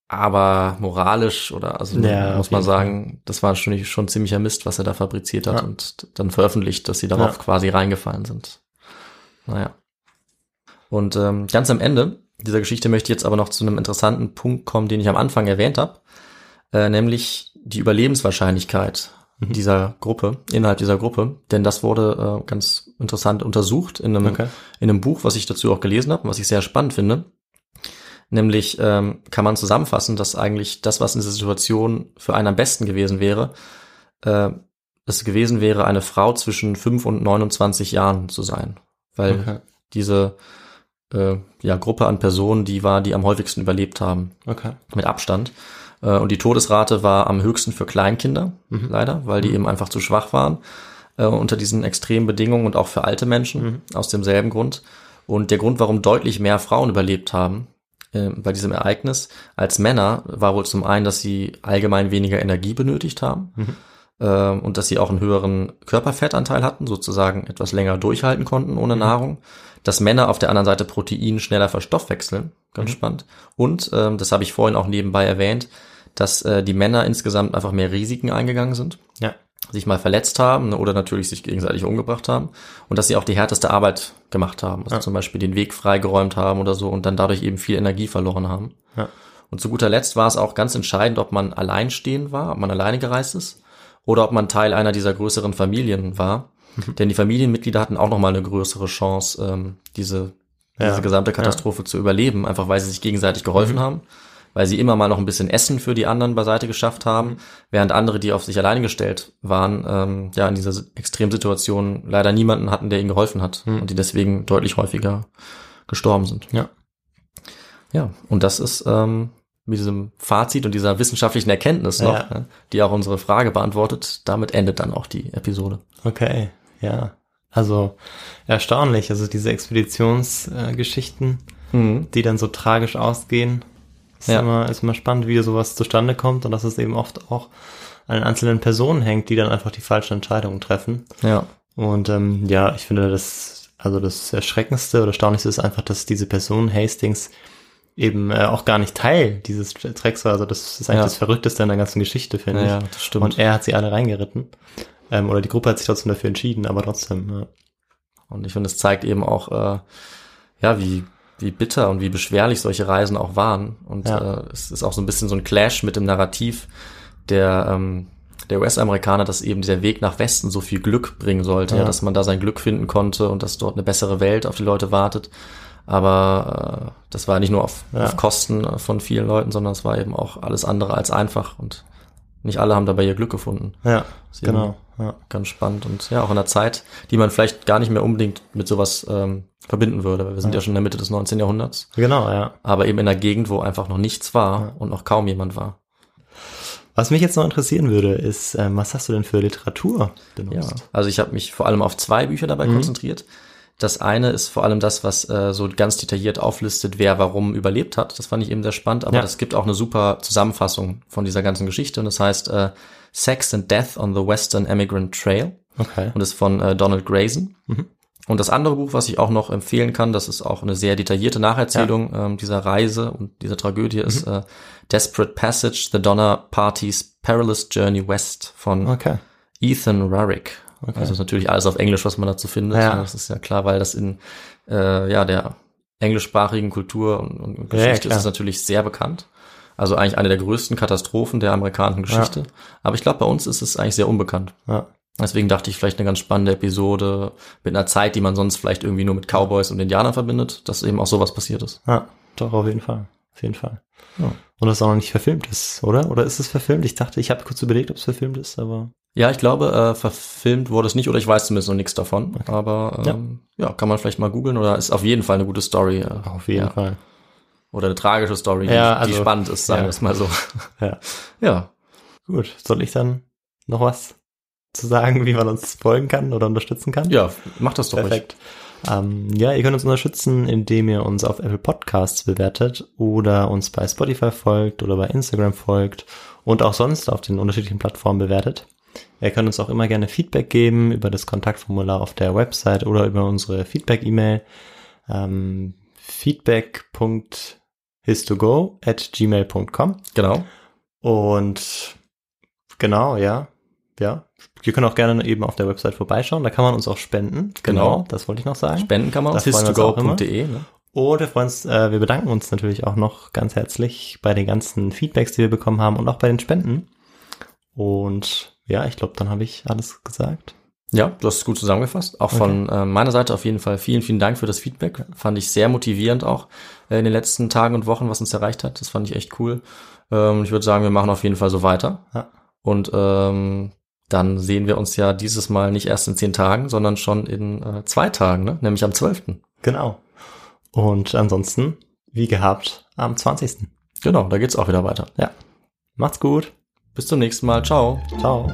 Aber moralisch oder also Ja, muss man sagen, das war schon, schon ziemlicher Mist, was er da fabriziert hat Ja. und dann veröffentlicht, dass sie darauf Ja. quasi reingefallen sind. Naja. Und ähm, ganz am Ende dieser Geschichte möchte ich jetzt aber noch zu einem interessanten Punkt kommen, den ich am Anfang erwähnt habe, äh, nämlich die Überlebenswahrscheinlichkeit dieser Gruppe, innerhalb dieser Gruppe, denn das wurde äh, ganz interessant untersucht in einem, Okay. in einem Buch, was ich dazu auch gelesen habe, was ich sehr spannend finde. Nämlich ähm, kann man zusammenfassen, dass eigentlich das, was in dieser Situation für einen am besten gewesen wäre, äh, es gewesen wäre, eine Frau zwischen 5 und 29 Jahren zu sein. Weil Okay. diese äh, ja, Gruppe an Personen, die war, die am häufigsten überlebt haben Okay. mit Abstand. Äh, Und die Todesrate war am höchsten für Kleinkinder, Mhm. leider, weil die eben einfach zu schwach waren äh, unter diesen extremen Bedingungen und auch für alte Menschen Mhm. aus demselben Grund. Und der Grund, warum deutlich mehr Frauen überlebt haben äh, bei diesem Ereignis als Männer, war wohl zum einen, dass sie allgemein weniger Energie benötigt haben Mhm. äh, und dass sie auch einen höheren Körperfettanteil hatten, sozusagen etwas länger durchhalten konnten ohne Nahrung. Dass Männer auf der anderen Seite Protein schneller verstoffwechseln, ganz spannend. Und, ähm, das habe ich vorhin auch nebenbei erwähnt, dass äh, die Männer insgesamt einfach mehr Risiken eingegangen sind, Ja. sich mal verletzt haben oder natürlich sich gegenseitig umgebracht haben und dass sie auch die härteste Arbeit gemacht haben, also Ja. zum Beispiel den Weg freigeräumt haben oder so und dann dadurch eben viel Energie verloren haben. Ja. Und zu guter Letzt war es auch ganz entscheidend, ob man alleinstehend war, ob man alleine gereist ist oder ob man Teil einer dieser größeren Familien war. Mhm. Denn die Familienmitglieder hatten auch nochmal eine größere Chance, ähm, diese, Ja. diese gesamte Katastrophe zu überleben, einfach weil sie sich gegenseitig geholfen Mhm. haben, weil sie immer mal noch ein bisschen Essen für die anderen beiseite geschafft haben, Mhm. während andere, die auf sich alleine gestellt waren, ähm, ja in dieser Extremsituation leider niemanden hatten, der ihnen geholfen hat Mhm. und die deswegen deutlich häufiger gestorben sind. Ja. Ja, und das ist ähm, mit diesem Fazit und dieser wissenschaftlichen Erkenntnis noch, Ja. ne, die auch unsere Frage beantwortet, damit endet dann auch die Episode. Okay, ja. Also erstaunlich. Also diese Expeditionsgeschichten, Mhm. die dann so tragisch ausgehen, ist, Ja. immer, ist immer spannend, wie sowas zustande kommt und dass es eben oft auch an den einzelnen Personen hängt, die dann einfach die falschen Entscheidungen treffen. Ja, Und ähm, ja, ich finde das, also das Erschreckendste oder Erstaunlichste ist einfach, dass diese Person Hastings eben äh, auch gar nicht Teil dieses Drecks war. Also das ist eigentlich Ja. das Verrückteste in der ganzen Geschichte, finde ja, ich. das stimmt. Und er hat sie alle reingeritten. Ähm, oder die Gruppe hat sich trotzdem dafür entschieden, aber trotzdem. Ja. Und ich finde, es zeigt eben auch, äh, ja, wie, wie bitter und wie beschwerlich solche Reisen auch waren. Und Ja. äh, es ist auch so ein bisschen so ein Clash mit dem Narrativ der, ähm, der US-Amerikaner, dass eben dieser Weg nach Westen so viel Glück bringen sollte, ja. Dass man da sein Glück finden konnte und dass dort eine bessere Welt auf die Leute wartet. Aber äh, das war nicht nur auf, Ja. auf Kosten von vielen Leuten, sondern es war eben auch alles andere als einfach und nicht alle haben dabei ihr Glück gefunden. Ja, ist eben genau. Ja. ganz spannend und ja, auch in einer Zeit, die man vielleicht gar nicht mehr unbedingt mit sowas ähm, verbinden würde, weil wir sind ja, schon in der Mitte des 19. Jahrhunderts, Genau, ja. aber eben in einer Gegend, wo einfach noch nichts war Ja. und noch kaum jemand war. Was mich jetzt noch interessieren würde, ist, ähm, was hast du denn für Literatur Ja, benutzt? also ich habe mich vor allem auf zwei Bücher dabei Mhm. konzentriert. Das eine ist vor allem das, was äh, so ganz detailliert auflistet, wer warum überlebt hat. Das fand ich eben sehr spannend, aber Ja. es gibt auch eine super Zusammenfassung von dieser ganzen Geschichte und das heißt äh, Sex and Death on the Western Emigrant Trail. Okay. und ist von äh, Donald Grayson. Mhm. Und das andere Buch, was ich auch noch empfehlen kann, das ist auch eine sehr detaillierte Nacherzählung ähm, dieser Reise und dieser Tragödie, ist Mhm. äh, Desperate Passage, The Donner Party's Perilous Journey West von Okay. Ethan Rarick. Okay. Also ist natürlich alles auf Englisch, was man dazu findet. Ja. Das ist ja klar, weil das in äh, ja der englischsprachigen Kultur und, und Ja, ja, Geschichte klar. ist es natürlich sehr bekannt. Also eigentlich eine der größten Katastrophen der amerikanischen Geschichte. Aber ich glaube, bei uns ist es eigentlich sehr unbekannt. Ja. Deswegen dachte ich vielleicht eine ganz spannende Episode mit einer Zeit, die man sonst vielleicht irgendwie nur mit Cowboys und Indianern verbindet, dass eben auch sowas passiert ist. Ja, doch, auf jeden Fall. Auf jeden Fall. Ja. Und das auch noch nicht verfilmt ist, oder? Oder ist es verfilmt? Ich dachte, ich habe kurz überlegt, ob es verfilmt ist, aber. Ja, ich glaube, äh, verfilmt wurde es nicht oder ich weiß zumindest noch nichts davon. Aber ähm, ja. kann man vielleicht mal googeln oder ist auf jeden Fall eine gute Story. Äh, Auf jeden ja. Fall. Oder eine tragische Story, die, Ja, die also- spannend ist, sagen ja. wir es mal so. Ja. Ja. Gut. Soll ich dann noch was zu sagen, wie man uns folgen kann oder unterstützen kann? Ja, mach das doch. Perfekt. Ähm, ja, ihr könnt uns unterstützen, indem ihr uns auf Apple Podcasts bewertet oder uns bei Spotify folgt oder bei Instagram folgt und auch sonst auf den unterschiedlichen Plattformen bewertet. Ihr könnt uns auch immer gerne Feedback geben über das Kontaktformular auf der Website oder über unsere Feedback-E-Mail ähm, feedback.histogo at gmail.com Genau. und genau, ja, ja. Ihr könnt auch gerne eben auf der Website vorbeischauen. Da kann man uns auch spenden. Genau. das wollte ich noch sagen. Spenden kann man auf histogo.de. Ne? Und wir freuen uns, äh, wir bedanken uns natürlich auch noch ganz herzlich bei den ganzen Feedbacks, die wir bekommen haben und auch bei den Spenden. Und ja, ich glaube, dann habe ich alles gesagt. Ja, du hast es gut zusammengefasst. Auch von äh, meiner Seite auf jeden Fall vielen, vielen Dank für das Feedback. Fand ich sehr motivierend auch äh, in den letzten Tagen und Wochen, was uns erreicht hat. Das fand ich echt cool. Ähm, ich würde sagen, wir machen auf jeden Fall so weiter. Ja. Und ähm, dann sehen wir uns ja dieses Mal nicht erst in zehn Tagen, sondern schon in äh, zwei Tagen, ne? nämlich am 12. Genau. Und ansonsten, wie gehabt, am 20. Genau, da geht's auch wieder weiter. Ja. Macht's gut. Bis zum nächsten Mal. Ciao. Ciao.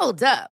Hold up.